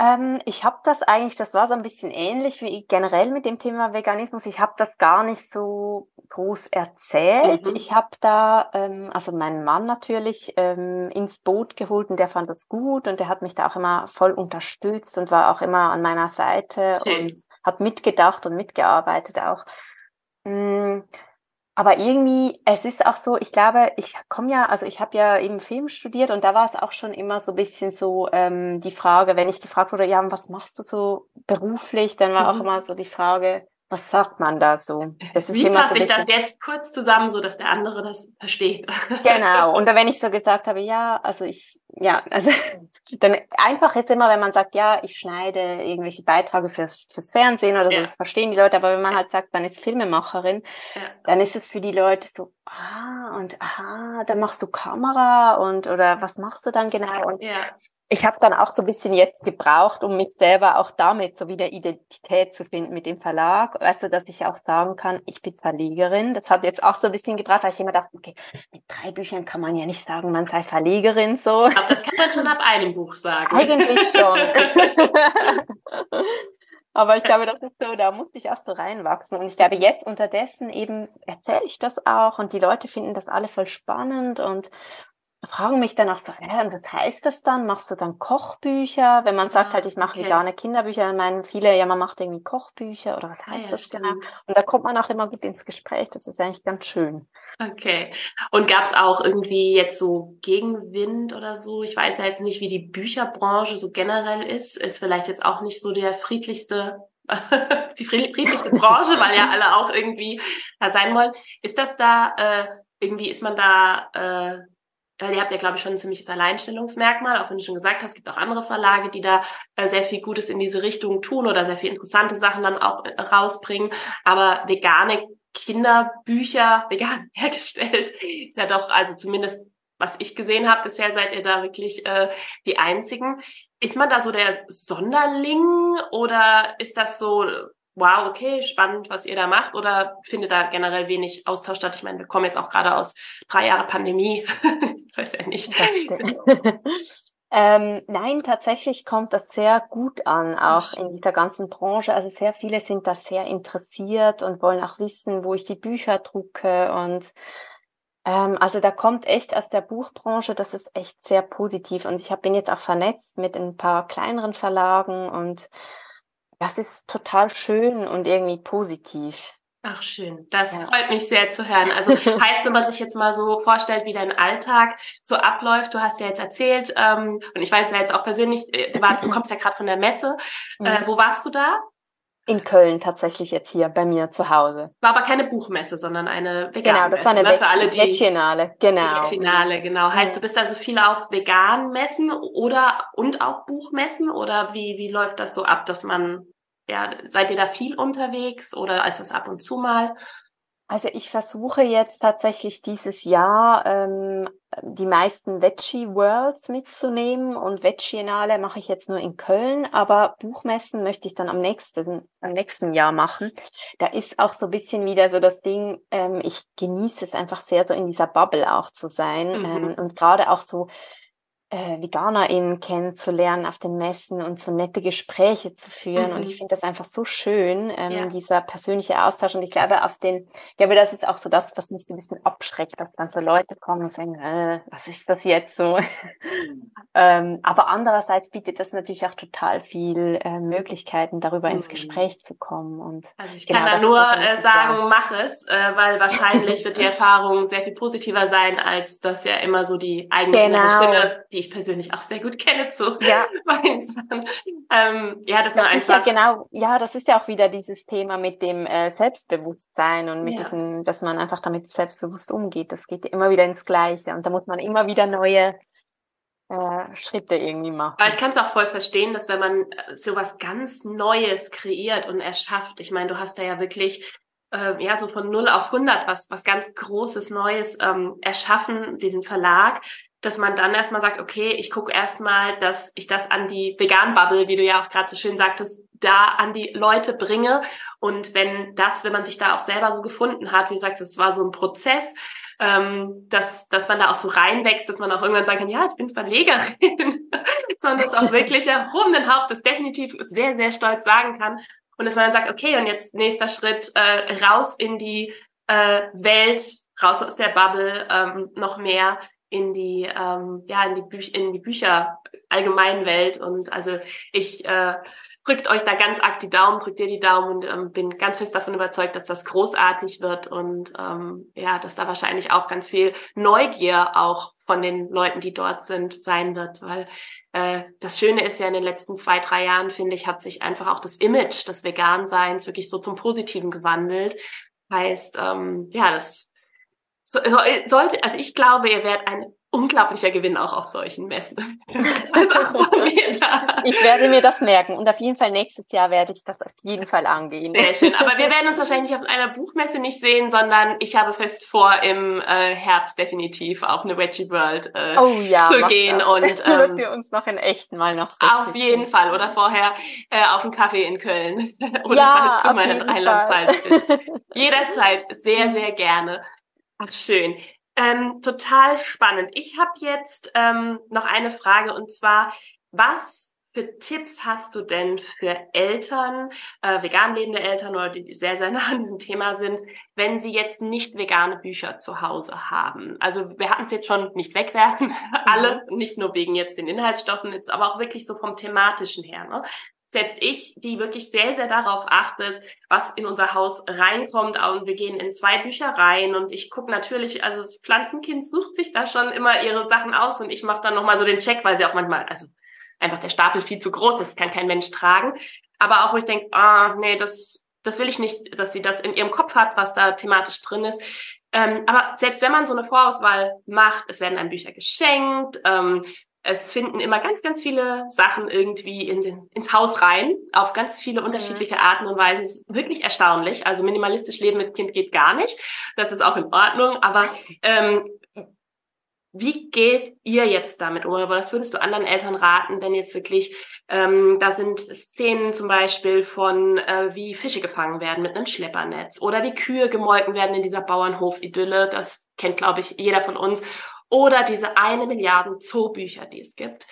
[SPEAKER 2] Ähm, ich habe das eigentlich, das war so ein bisschen ähnlich wie generell mit dem Thema Veganismus. Ich habe das gar nicht so groß erzählt. Mhm. Ich habe da, ähm, also meinen Mann natürlich ähm, ins Boot geholt und der fand das gut und der hat mich da auch immer voll unterstützt und war auch immer an meiner Seite Schön. und hat mitgedacht und mitgearbeitet auch. Mm, aber irgendwie, es ist auch so, ich glaube, ich komme ja, also ich habe ja eben Film studiert und da war es auch schon immer so ein bisschen so ähm, die Frage, wenn ich gefragt wurde, ja, was machst du so beruflich, dann war mhm. auch immer so die Frage, was sagt man da so?
[SPEAKER 1] Wie fasse so ich das jetzt kurz zusammen, so dass der andere das versteht? <laughs>
[SPEAKER 2] Genau. Und wenn ich so gesagt habe, ja, also ich ja, also <laughs> dann einfach ist immer, wenn man sagt, ja, ich schneide irgendwelche Beiträge fürs, fürs Fernsehen oder so, ja. das verstehen die Leute, aber wenn man halt sagt, man ist Filmemacherin, ja. dann ist es für die Leute so, ah, und aha, dann machst du Kamera und oder was machst du dann genau? Und ja ich habe dann auch so ein bisschen jetzt gebraucht, um mich selber auch damit so wieder Identität zu finden mit dem Verlag. Also, dass ich auch sagen kann, ich bin Verlegerin. Das hat jetzt auch so ein bisschen gebraucht, weil ich immer dachte, okay, mit drei Büchern kann man ja nicht sagen, man sei Verlegerin so.
[SPEAKER 1] Aber das kann man schon ab einem Buch sagen.
[SPEAKER 2] Eigentlich schon. <laughs> <laughs> Aber ich glaube, das ist so, da musste ich auch so reinwachsen. Und ich glaube, jetzt unterdessen eben erzähle ich das auch und die Leute finden das alle voll spannend und fragen mich dann auch so, ja, und was heißt das dann? Machst du dann Kochbücher? Wenn man sagt ah, halt, ich mache okay. vegane Kinderbücher, dann meinen viele, ja, man macht irgendwie Kochbücher oder was heißt ah, ja, das genau? Und da kommt man auch immer gut ins Gespräch, das ist eigentlich ganz schön.
[SPEAKER 1] Okay. Und gab es auch irgendwie jetzt so Gegenwind oder so? Ich weiß ja jetzt nicht, wie die Bücherbranche so generell ist. Ist vielleicht jetzt auch nicht so der friedlichste <laughs> die friedlichste <laughs> Branche, weil ja alle auch irgendwie da sein wollen. Ist das da, äh, irgendwie ist man da äh, äh, ihr habt ja, glaube ich, schon ein ziemliches Alleinstellungsmerkmal, auch wenn du schon gesagt hast, es gibt auch andere Verlage, die da äh, sehr viel Gutes in diese Richtung tun oder sehr viel interessante Sachen dann auch äh, rausbringen. Aber vegane Kinderbücher, <laughs> vegan hergestellt, ist ja doch, also zumindest was ich gesehen habe, bisher seid ihr da wirklich äh, die Einzigen. Ist man da so der Sonderling oder ist das so wow, okay, spannend, was ihr da macht, oder findet da generell wenig Austausch statt? Ich meine, wir kommen jetzt auch gerade aus drei Jahre Pandemie. <laughs> ich weiß ja nicht. <laughs>
[SPEAKER 2] Ähm, nein, tatsächlich kommt das sehr gut an, auch in dieser ganzen Branche. Also sehr viele sind da sehr interessiert und wollen auch wissen, wo ich die Bücher drucke und ähm, also da kommt echt aus der Buchbranche, das ist echt sehr positiv. Und ich hab, bin jetzt auch vernetzt mit ein paar kleineren Verlagen und das ist total schön und irgendwie positiv.
[SPEAKER 1] Ach schön, das ja. freut mich sehr zu hören. Also <laughs> heißt, wenn man sich jetzt mal so vorstellt, wie dein Alltag so abläuft, du hast ja jetzt erzählt, ähm, und ich weiß ja jetzt auch persönlich, äh, du, war, du kommst ja gerade von der Messe. Äh, wo warst du da?
[SPEAKER 2] In Köln tatsächlich jetzt hier bei mir zu Hause.
[SPEAKER 1] War aber keine Buchmesse, sondern eine
[SPEAKER 2] vegane Genau, das war eine ne? Alle, die Veginale, genau.
[SPEAKER 1] Veginale, genau. Heißt, du bist also viel auf veganen Messen oder und auch Buchmessen oder wie, wie läuft das so ab, dass man, ja, seid ihr da viel unterwegs oder ist das ab und zu mal?
[SPEAKER 2] Also ich versuche jetzt tatsächlich dieses Jahr ähm, die meisten Veggie Worlds mitzunehmen und Vegienale mache ich jetzt nur in Köln, aber Buchmessen möchte ich dann am nächsten, am nächsten Jahr machen. Da ist auch so ein bisschen wieder so das Ding, ähm, ich genieße es einfach sehr, so in dieser Bubble auch zu sein mhm. ähm, und gerade auch so äh, VeganerInnen kennenzulernen auf den Messen und so nette Gespräche zu führen. Mhm. Und ich mhm. finde das einfach so schön, ähm, ja. dieser persönliche Austausch. Und ich glaube, auf den, ich glaube, das ist auch so das, was mich so ein bisschen abschreckt, dass dann so Leute kommen und sagen, äh, was ist das jetzt so? <laughs> ähm, aber andererseits bietet das natürlich auch total viel äh, Möglichkeiten, darüber mhm. ins Gespräch zu kommen. Und
[SPEAKER 1] also ich genau, kann da nur äh, sagen, mach es, äh, weil wahrscheinlich wird die <laughs> Erfahrung sehr viel positiver sein, als dass ja immer so die eigene genau. Stimme, die die ich persönlich auch sehr gut kenne zu ja. <laughs>
[SPEAKER 2] ähm, ja, dass das man ist ja genau, ja, das ist ja auch wieder dieses Thema mit dem äh, Selbstbewusstsein und mit ja. diesem, dass man einfach damit selbstbewusst umgeht. Das geht immer wieder ins Gleiche und da muss man immer wieder neue äh, Schritte irgendwie machen.
[SPEAKER 1] Aber ich kann es auch voll verstehen, dass wenn man äh, sowas ganz Neues kreiert und erschafft, ich meine, du hast da ja wirklich äh, ja so von 0 auf 100 was was ganz großes Neues ähm, erschaffen diesen Verlag dass man dann erstmal sagt, okay, ich gucke erstmal, dass ich das an die Vegan-Bubble, wie du ja auch gerade so schön sagtest, da an die Leute bringe. Und wenn das, wenn man sich da auch selber so gefunden hat, wie du sagst, es war so ein Prozess, ähm, dass, dass man da auch so reinwächst, dass man auch irgendwann sagen kann, ja, ich bin Verlegerin, <laughs> sondern es auch wirklich erhobenen Hauptes definitiv sehr, sehr stolz sagen kann. Und dass man dann sagt, okay, und jetzt nächster Schritt äh, raus in die äh, Welt, raus aus der Bubble, ähm, noch mehr in die ähm, ja in die Bücher in die Bücher Allgemeinwelt und also ich äh, drückt euch da ganz arg die Daumen, drückt ihr die Daumen und ähm, bin ganz fest davon überzeugt, dass das großartig wird und ähm, ja, dass da wahrscheinlich auch ganz viel Neugier auch von den Leuten, die dort sind, sein wird, weil äh, das Schöne ist ja in den letzten zwei, drei Jahren, finde ich, hat sich einfach auch das Image des Veganseins wirklich so zum Positiven gewandelt. Heißt, ähm, ja, das so, sollte, also ich glaube, ihr werdet ein unglaublicher Gewinn auch auf solchen Messen. <laughs>
[SPEAKER 2] also ich werde mir das merken und auf jeden Fall nächstes Jahr werde ich das auf jeden Fall angehen.
[SPEAKER 1] Sehr schön. Aber wir werden uns wahrscheinlich auf einer Buchmesse nicht sehen, sondern ich habe fest vor, im äh, Herbst definitiv auf eine Veggie World äh,
[SPEAKER 2] oh, ja,
[SPEAKER 1] zu gehen.
[SPEAKER 2] Das.
[SPEAKER 1] Und <laughs>
[SPEAKER 2] ähm, dass wir uns noch in echt mal noch
[SPEAKER 1] Auf jeden Fall. Oder vorher äh, auf einen Kaffee in Köln. <laughs> oder ja, falls du mal in Rheinland-Pfalz bist. Jederzeit sehr, sehr gerne. Ach schön. Ähm, total spannend. Ich habe jetzt ähm, noch eine Frage und zwar, was für Tipps hast du denn für Eltern, äh, vegan lebende Eltern oder die sehr, sehr <laughs> nah an diesem Thema sind, wenn sie jetzt nicht vegane Bücher zu Hause haben? Also wir hatten es jetzt schon nicht wegwerfen, <laughs> alle, mhm. nicht nur wegen jetzt den Inhaltsstoffen, jetzt aber auch wirklich so vom thematischen her. Ne? Selbst ich, die wirklich sehr, sehr darauf achtet, was in unser Haus reinkommt. Und wir gehen in zwei Büchereien und ich gucke natürlich, also das Pflanzenkind sucht sich da schon immer ihre Sachen aus und ich mache dann nochmal so den Check, weil sie auch manchmal, also einfach der Stapel viel zu groß ist, kann kein Mensch tragen. Aber auch wo ich denke, ah, nee, das, das will ich nicht, dass sie das in ihrem Kopf hat, was da thematisch drin ist. Ähm, aber selbst wenn man so eine Vorauswahl macht, es werden einem Bücher geschenkt, ähm, es finden immer ganz, ganz viele Sachen irgendwie in den, ins Haus rein, auf ganz viele unterschiedliche mhm. Arten und Weisen. Es ist wirklich erstaunlich. Also minimalistisch leben mit Kind geht gar nicht. Das ist auch in Ordnung. Aber <laughs> ähm, wie geht ihr jetzt damit um? Oder was würdest du anderen Eltern raten, wenn jetzt wirklich, ähm, da sind Szenen zum Beispiel von, äh, wie Fische gefangen werden mit einem Schleppernetz oder wie Kühe gemolken werden in dieser Bauernhof-Idylle. Das kennt, glaube ich, jeder von uns. Oder diese eine Milliarden Zoobücher, die es gibt.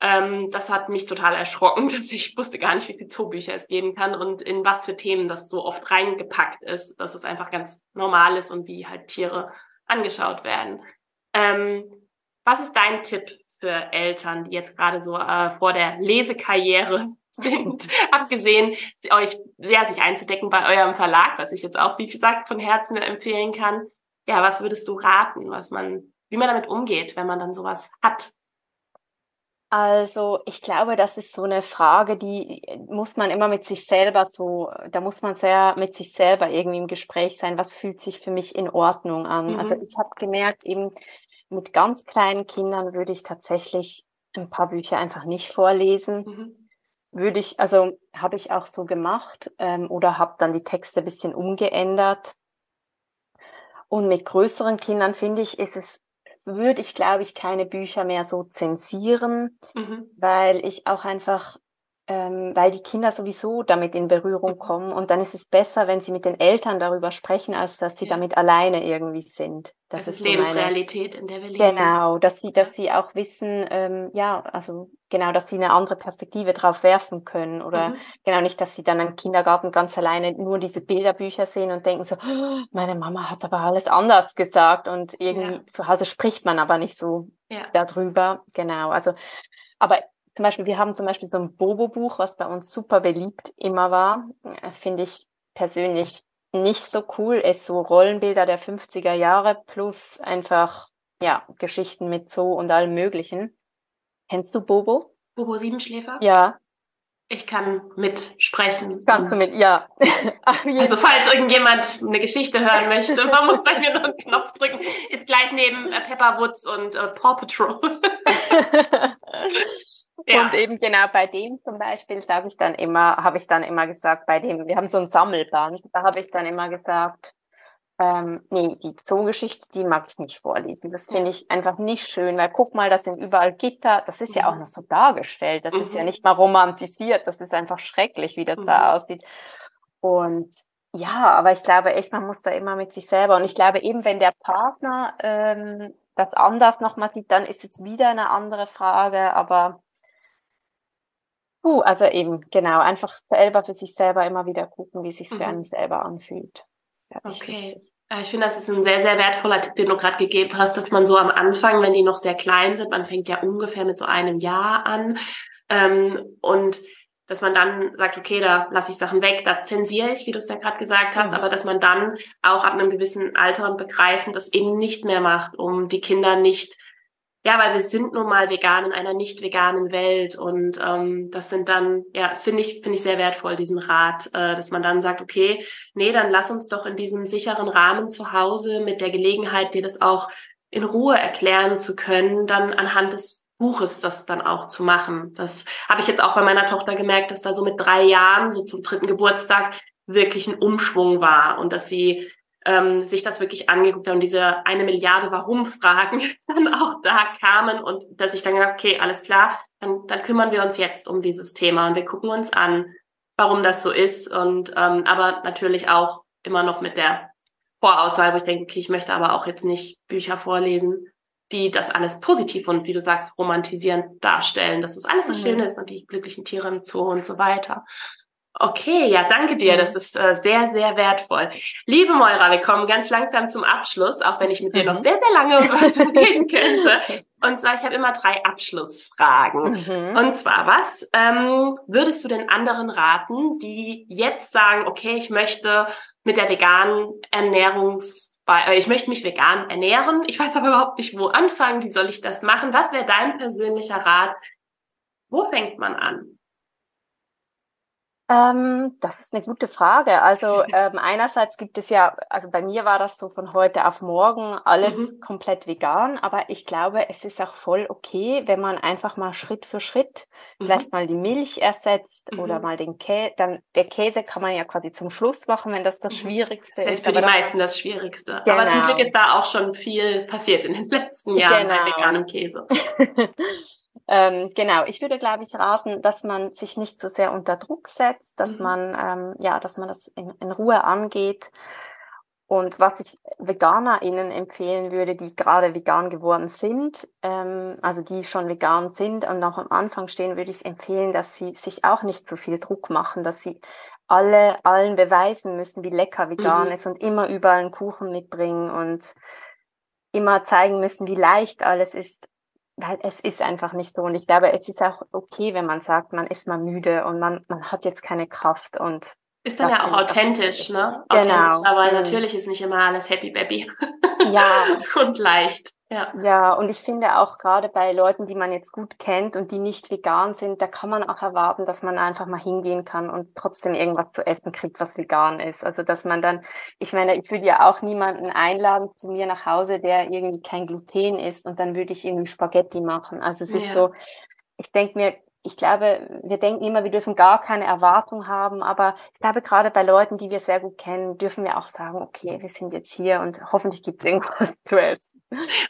[SPEAKER 1] Ähm, das hat mich total erschrocken, <laughs> dass ich wusste gar nicht, wie viele Zoobücher es geben kann und in was für Themen das so oft reingepackt ist, dass es einfach ganz normal ist und wie halt Tiere angeschaut werden. Ähm, was ist dein Tipp für Eltern, die jetzt gerade so äh, vor der Lesekarriere <laughs> sind, <laughs> abgesehen, euch ja, sich einzudecken bei eurem Verlag, was ich jetzt auch, wie gesagt, von Herzen empfehlen kann. Ja, was würdest du raten, was man wie man damit umgeht, wenn man dann sowas hat.
[SPEAKER 2] Also ich glaube, das ist so eine Frage, die muss man immer mit sich selber so, da muss man sehr mit sich selber irgendwie im Gespräch sein, was fühlt sich für mich in Ordnung an. Also, mhm. Also ich habe gemerkt, eben mit ganz kleinen Kindern würde ich tatsächlich ein paar Bücher einfach nicht vorlesen. Mhm. Würde ich, also habe ich auch so gemacht ähm, oder habe dann die Texte ein bisschen umgeändert. Und mit größeren Kindern finde ich, ist es würde ich, glaube ich, keine Bücher mehr so zensieren, mhm. weil ich auch einfach ähm, weil die Kinder sowieso damit in Berührung kommen und dann ist es besser, wenn sie mit den Eltern darüber sprechen, als dass sie ja. damit alleine irgendwie sind.
[SPEAKER 1] Das, das ist, ist Lebensrealität, meine, in der wir leben.
[SPEAKER 2] Genau, dass sie, dass sie auch wissen, ähm, ja, also genau, dass sie eine andere Perspektive drauf werfen können oder mhm. genau nicht, dass sie dann im Kindergarten ganz alleine nur diese Bilderbücher sehen und denken so, oh, meine Mama hat aber alles anders gesagt und irgendwie ja. zu Hause spricht man aber nicht so ja. darüber. Genau, also aber zum Beispiel, wir haben zum Beispiel so ein Bobo-Buch, was bei uns super beliebt immer war. Äh, finde ich persönlich nicht so cool. Ist so Rollenbilder der 50er Jahre plus einfach, ja, Geschichten mit Zoo und allem Möglichen. Kennst du Bobo?
[SPEAKER 1] Bobo Siebenschläfer?
[SPEAKER 2] Ja.
[SPEAKER 1] Ich kann mitsprechen.
[SPEAKER 2] Kannst du mit, ja. <laughs>
[SPEAKER 1] also falls irgendjemand eine Geschichte hören möchte, man muss bei mir nur einen Knopf drücken. Ist gleich neben äh, Pepper Woods und äh, Paw Patrol. <laughs> <laughs>
[SPEAKER 2] Ja. Und eben genau bei dem zum Beispiel sage ich dann immer, habe ich dann immer gesagt, bei dem, wir haben so ein Sammelband, da habe ich dann immer gesagt, ähm, nee, die Zoogeschichte, die mag ich nicht vorlesen. Das finde ich einfach nicht schön, weil guck mal, das sind überall Gitter, das ist mhm. ja auch mhm. noch so dargestellt, das mhm. ist ja mhm. nicht mal romantisiert, das ist einfach schrecklich, wie das mhm. da aussieht. Und ja, aber ich glaube echt, man muss da immer mit sich selber. Und ich glaube eben, wenn der Partner ähm, das anders nochmal sieht, dann ist es wieder eine andere Frage. Aber Uh, also eben, genau, einfach selber für sich selber immer wieder gucken, wie es sich mhm. für einen selber anfühlt.
[SPEAKER 1] Okay. Wichtig. Ich finde, das ist ein sehr, sehr wertvoller Tipp, den du gerade gegeben hast, dass man so am Anfang, wenn die noch sehr klein sind, man fängt ja ungefähr mit so einem Jahr an, ähm, und dass man dann sagt, okay, da lasse ich Sachen weg, da zensiere ich, wie du es ja gerade gesagt hast, mhm. aber dass man dann auch ab einem gewissen Alter und Begreifen das eben nicht mehr macht, um die Kinder nicht ja, weil wir sind nun mal vegan in einer nicht veganen Welt und ähm, das sind dann, ja, finde ich, finde ich sehr wertvoll, diesen Rat, äh, dass man dann sagt, okay, nee, dann lass uns doch in diesem sicheren Rahmen zu Hause mit der Gelegenheit, dir das auch in Ruhe erklären zu können, dann anhand des Buches das dann auch zu machen. Das habe ich jetzt auch bei meiner Tochter gemerkt, dass da so mit drei Jahren, so zum dritten Geburtstag, wirklich ein Umschwung war und dass sie ähm, sich das wirklich angeguckt hat und diese eine Milliarde Warum-Fragen <laughs> dann auch da kamen und dass ich dann gedacht, okay, alles klar, dann, dann kümmern wir uns jetzt um dieses Thema und wir gucken uns an, warum das so ist und ähm, aber natürlich auch immer noch mit der Vorauswahl, wo ich denke, okay, ich möchte aber auch jetzt nicht Bücher vorlesen, die das alles positiv und wie du sagst, romantisierend darstellen, dass das alles so mhm. schön ist und die glücklichen Tiere im Zoo und so weiter. Okay, ja, danke dir. Das ist äh, sehr, sehr wertvoll. Liebe Moira, wir kommen ganz langsam zum Abschluss, auch wenn ich mit dir noch mhm. sehr, sehr lange <laughs> reden könnte. Und zwar, ich habe immer drei Abschlussfragen. Mhm. Und zwar, was ähm, würdest du den anderen raten, die jetzt sagen, okay, ich möchte mit der veganen Ernährungs äh, ich möchte mich vegan ernähren, ich weiß aber überhaupt nicht, wo anfangen, wie soll ich das machen? Was wäre dein persönlicher Rat? Wo fängt man an?
[SPEAKER 2] Ähm, das ist eine gute Frage. Also <laughs> ähm, einerseits gibt es ja, also bei mir war das so von heute auf morgen alles mhm. komplett vegan, aber ich glaube, es ist auch voll okay, wenn man einfach mal Schritt für Schritt mhm. vielleicht mal die Milch ersetzt mhm. oder mal den Käse. Dann der Käse kann man ja quasi zum Schluss machen, wenn das das mhm. Schwierigste
[SPEAKER 1] das
[SPEAKER 2] ist.
[SPEAKER 1] Für die meisten das Schwierigste. Genau. Aber zum Glück genau. ist da auch schon viel passiert in den letzten Jahren genau. bei veganem Käse. <laughs>
[SPEAKER 2] Ähm, genau, ich würde, glaube ich, raten, dass man sich nicht so sehr unter Druck setzt, dass mhm. man, ähm, ja, dass man das in, in Ruhe angeht. Und was ich VeganerInnen empfehlen würde, die gerade vegan geworden sind, ähm, also die schon vegan sind und noch am Anfang stehen, würde ich empfehlen, dass sie sich auch nicht so viel Druck machen, dass sie alle allen beweisen müssen, wie lecker vegan mhm. ist und immer überall einen Kuchen mitbringen und immer zeigen müssen, wie leicht alles ist weil es ist einfach nicht so. Und ich glaube, es ist auch okay, wenn man sagt, man ist mal müde und man, man hat jetzt keine Kraft und
[SPEAKER 1] ist dann ja auch authentisch, ne? Genau. Authentisch, aber mhm. natürlich ist nicht immer alles happy baby. Ja. <laughs> und leicht. Ja.
[SPEAKER 2] ja, und ich finde auch gerade bei Leuten, die man jetzt gut kennt und die nicht vegan sind, da kann man auch erwarten, dass man einfach mal hingehen kann und trotzdem irgendwas zu essen kriegt, was vegan ist. Also dass man dann, ich meine, ich würde ja auch niemanden einladen zu mir nach Hause, der irgendwie kein Gluten isst und dann würde ich irgendwie Spaghetti machen. Also es ist ja. so, ich denke mir, ich glaube, wir denken immer, wir dürfen gar keine Erwartung haben, aber ich glaube, gerade bei Leuten, die wir sehr gut kennen, dürfen wir auch sagen, okay, wir sind jetzt hier und hoffentlich gibt es irgendwas <laughs> zu essen.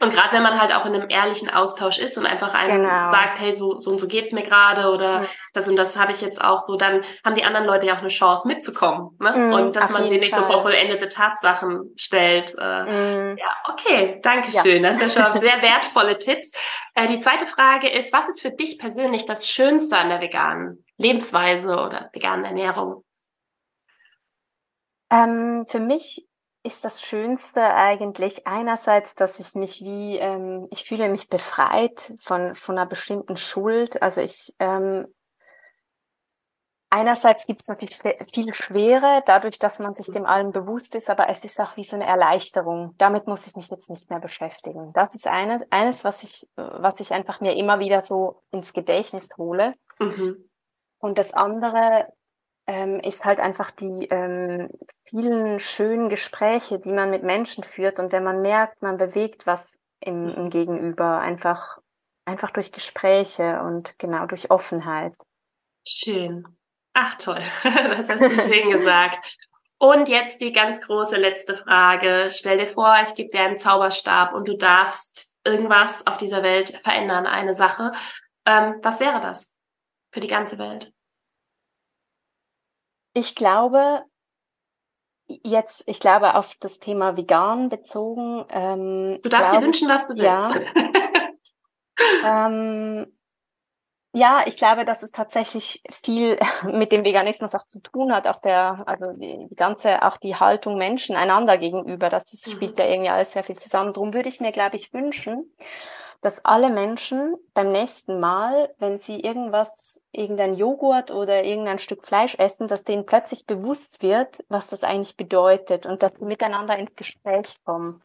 [SPEAKER 1] Und gerade wenn man halt auch in einem ehrlichen Austausch ist und einfach einem genau. sagt, hey, so, so und so geht's mir gerade oder mhm. das und das habe ich jetzt auch so, dann haben die anderen Leute ja auch eine Chance mitzukommen. Ne? Mhm, und dass man sie nicht Fall. so vor vollendete Tatsachen stellt. Äh, mhm. Ja, okay, danke schön. Ja. Das sind ja schon <laughs> sehr wertvolle Tipps. Äh, die zweite Frage ist, was ist für dich persönlich das Schönste an der veganen Lebensweise oder veganen Ernährung?
[SPEAKER 2] Ähm, für mich ist das Schönste eigentlich einerseits, dass ich mich wie, ähm, ich fühle mich befreit von, von einer bestimmten Schuld. Also ich, ähm, einerseits gibt es natürlich viel Schwere, dadurch, dass man sich dem allem bewusst ist, aber es ist auch wie so eine Erleichterung. Damit muss ich mich jetzt nicht mehr beschäftigen. Das ist eine, eines, was ich, was ich einfach mir immer wieder so ins Gedächtnis hole. Mhm. Und das andere ähm, ist halt einfach die ähm, vielen schönen Gespräche, die man mit Menschen führt. Und wenn man merkt, man bewegt was im, im mhm. Gegenüber, einfach, einfach durch Gespräche und genau durch Offenheit.
[SPEAKER 1] Schön. Ach toll, <laughs> das hast du schön gesagt. Und jetzt die ganz große letzte Frage. Stell dir vor, ich gebe dir einen Zauberstab und du darfst irgendwas auf dieser Welt verändern, eine Sache. Ähm, was wäre das für die ganze Welt?
[SPEAKER 2] Ich glaube, jetzt, ich glaube, auf das Thema vegan bezogen. Ähm,
[SPEAKER 1] du darfst glaub, dir wünschen, was du willst.
[SPEAKER 2] Ja, ähm, ja, ich glaube, dass es tatsächlich viel <laughs> mit dem Veganismus auch zu tun hat, auch der, also die, die ganze, auch die Haltung Menschen einander gegenüber, das ist, mhm. spielt ja irgendwie alles sehr viel zusammen. Drum würde ich mir, glaube ich, wünschen, dass alle Menschen beim nächsten Mal, wenn sie irgendwas irgendein Joghurt oder irgendein Stück Fleisch essen, dass denen plötzlich bewusst wird, was das eigentlich bedeutet und dass sie miteinander ins Gespräch kommen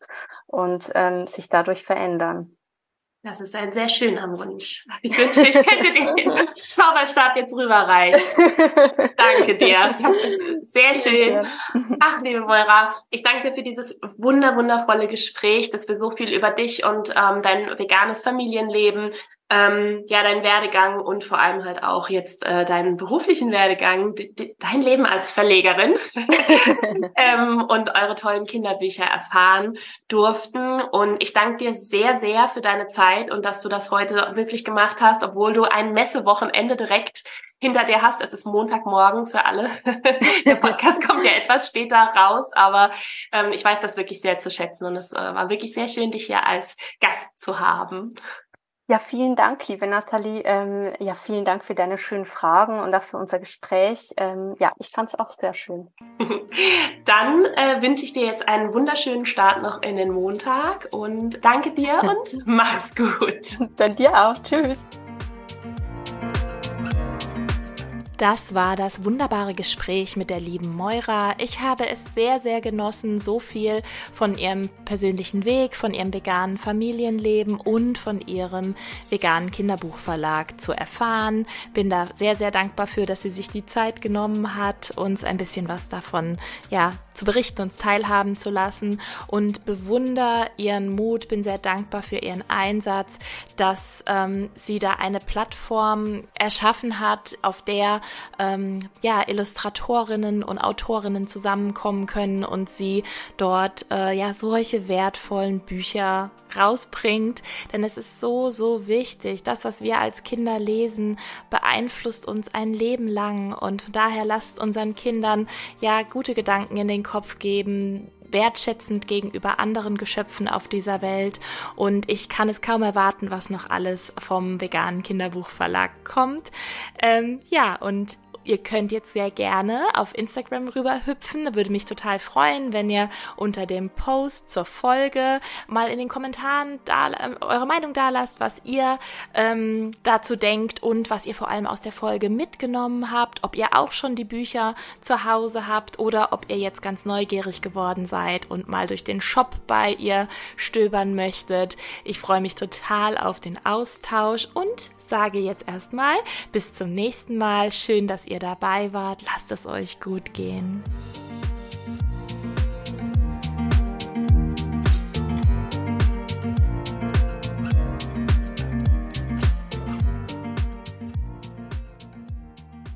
[SPEAKER 2] und ähm, sich dadurch verändern.
[SPEAKER 3] Das ist ein sehr schöner Wunsch. Ich wünsche, ich könnte den <laughs> Zauberstab jetzt rüberreichen. danke dir. <laughs> Das ist sehr schön. Ach, liebe Moira, ich danke dir für dieses wunder, wundervolle Gespräch, dass wir so viel über dich und ähm, dein veganes Familienleben ähm, ja, dein Werdegang und vor allem halt auch jetzt äh, deinen beruflichen Werdegang, dein Leben als Verlegerin <laughs> ähm, und eure tollen Kinderbücher erfahren durften. Und ich danke dir sehr, sehr für deine Zeit und dass du das heute wirklich gemacht hast, obwohl du ein Messewochenende direkt hinter dir hast. Es ist Montagmorgen für alle. <laughs> Der Podcast kommt ja etwas später raus, aber ähm, ich weiß das wirklich sehr zu schätzen und es äh, war wirklich sehr schön, dich hier als Gast zu haben.
[SPEAKER 2] Ja, vielen Dank, liebe Nathalie. Ähm, ja, vielen Dank für deine schönen Fragen und auch für unser Gespräch. Ähm, ja, ich fand es auch sehr schön. <laughs>
[SPEAKER 3] Dann äh, wünsche ich dir jetzt einen wunderschönen Start noch in den Montag und danke dir <laughs> und mach's gut.
[SPEAKER 2] Dann dir auch. Tschüss.
[SPEAKER 1] Das war das wunderbare Gespräch mit der lieben Moira. Ich habe es sehr, sehr genossen, so viel von ihrem persönlichen Weg, von ihrem veganen Familienleben und von ihrem veganen Kinderbuchverlag zu erfahren. Bin da sehr, sehr dankbar für, dass sie sich die Zeit genommen hat, uns ein bisschen was davon, ja, zu berichten, uns teilhaben zu lassen und bewundere ihren Mut, bin sehr dankbar für ihren Einsatz, dass ähm, sie da eine Plattform erschaffen hat, auf der ähm, ja, Illustratorinnen und Autorinnen zusammenkommen können und sie dort äh, ja solche wertvollen Bücher rausbringt. Denn es ist so, so wichtig. Das, was wir als Kinder lesen, beeinflusst uns ein Leben lang. Und daher lasst unseren Kindern ja gute Gedanken in den Kopf geben, wertschätzend gegenüber anderen Geschöpfen auf dieser Welt und ich kann es kaum erwarten, was noch alles vom veganen Kinderbuchverlag kommt. Ähm, ja, und Ihr könnt jetzt sehr gerne auf Instagram rüber hüpfen. Würde mich total freuen, wenn ihr unter dem Post zur Folge mal in den Kommentaren da, äh, eure Meinung da lasst, was ihr ähm, dazu denkt und was ihr vor allem aus der Folge mitgenommen habt, ob ihr auch schon die Bücher zu Hause habt oder ob ihr jetzt ganz neugierig geworden seid und mal durch den Shop bei ihr stöbern möchtet. Ich freue mich total auf den Austausch und sage jetzt erstmal bis zum nächsten Mal. Schön, dass ihr dabei wart. Lasst es euch gut gehen.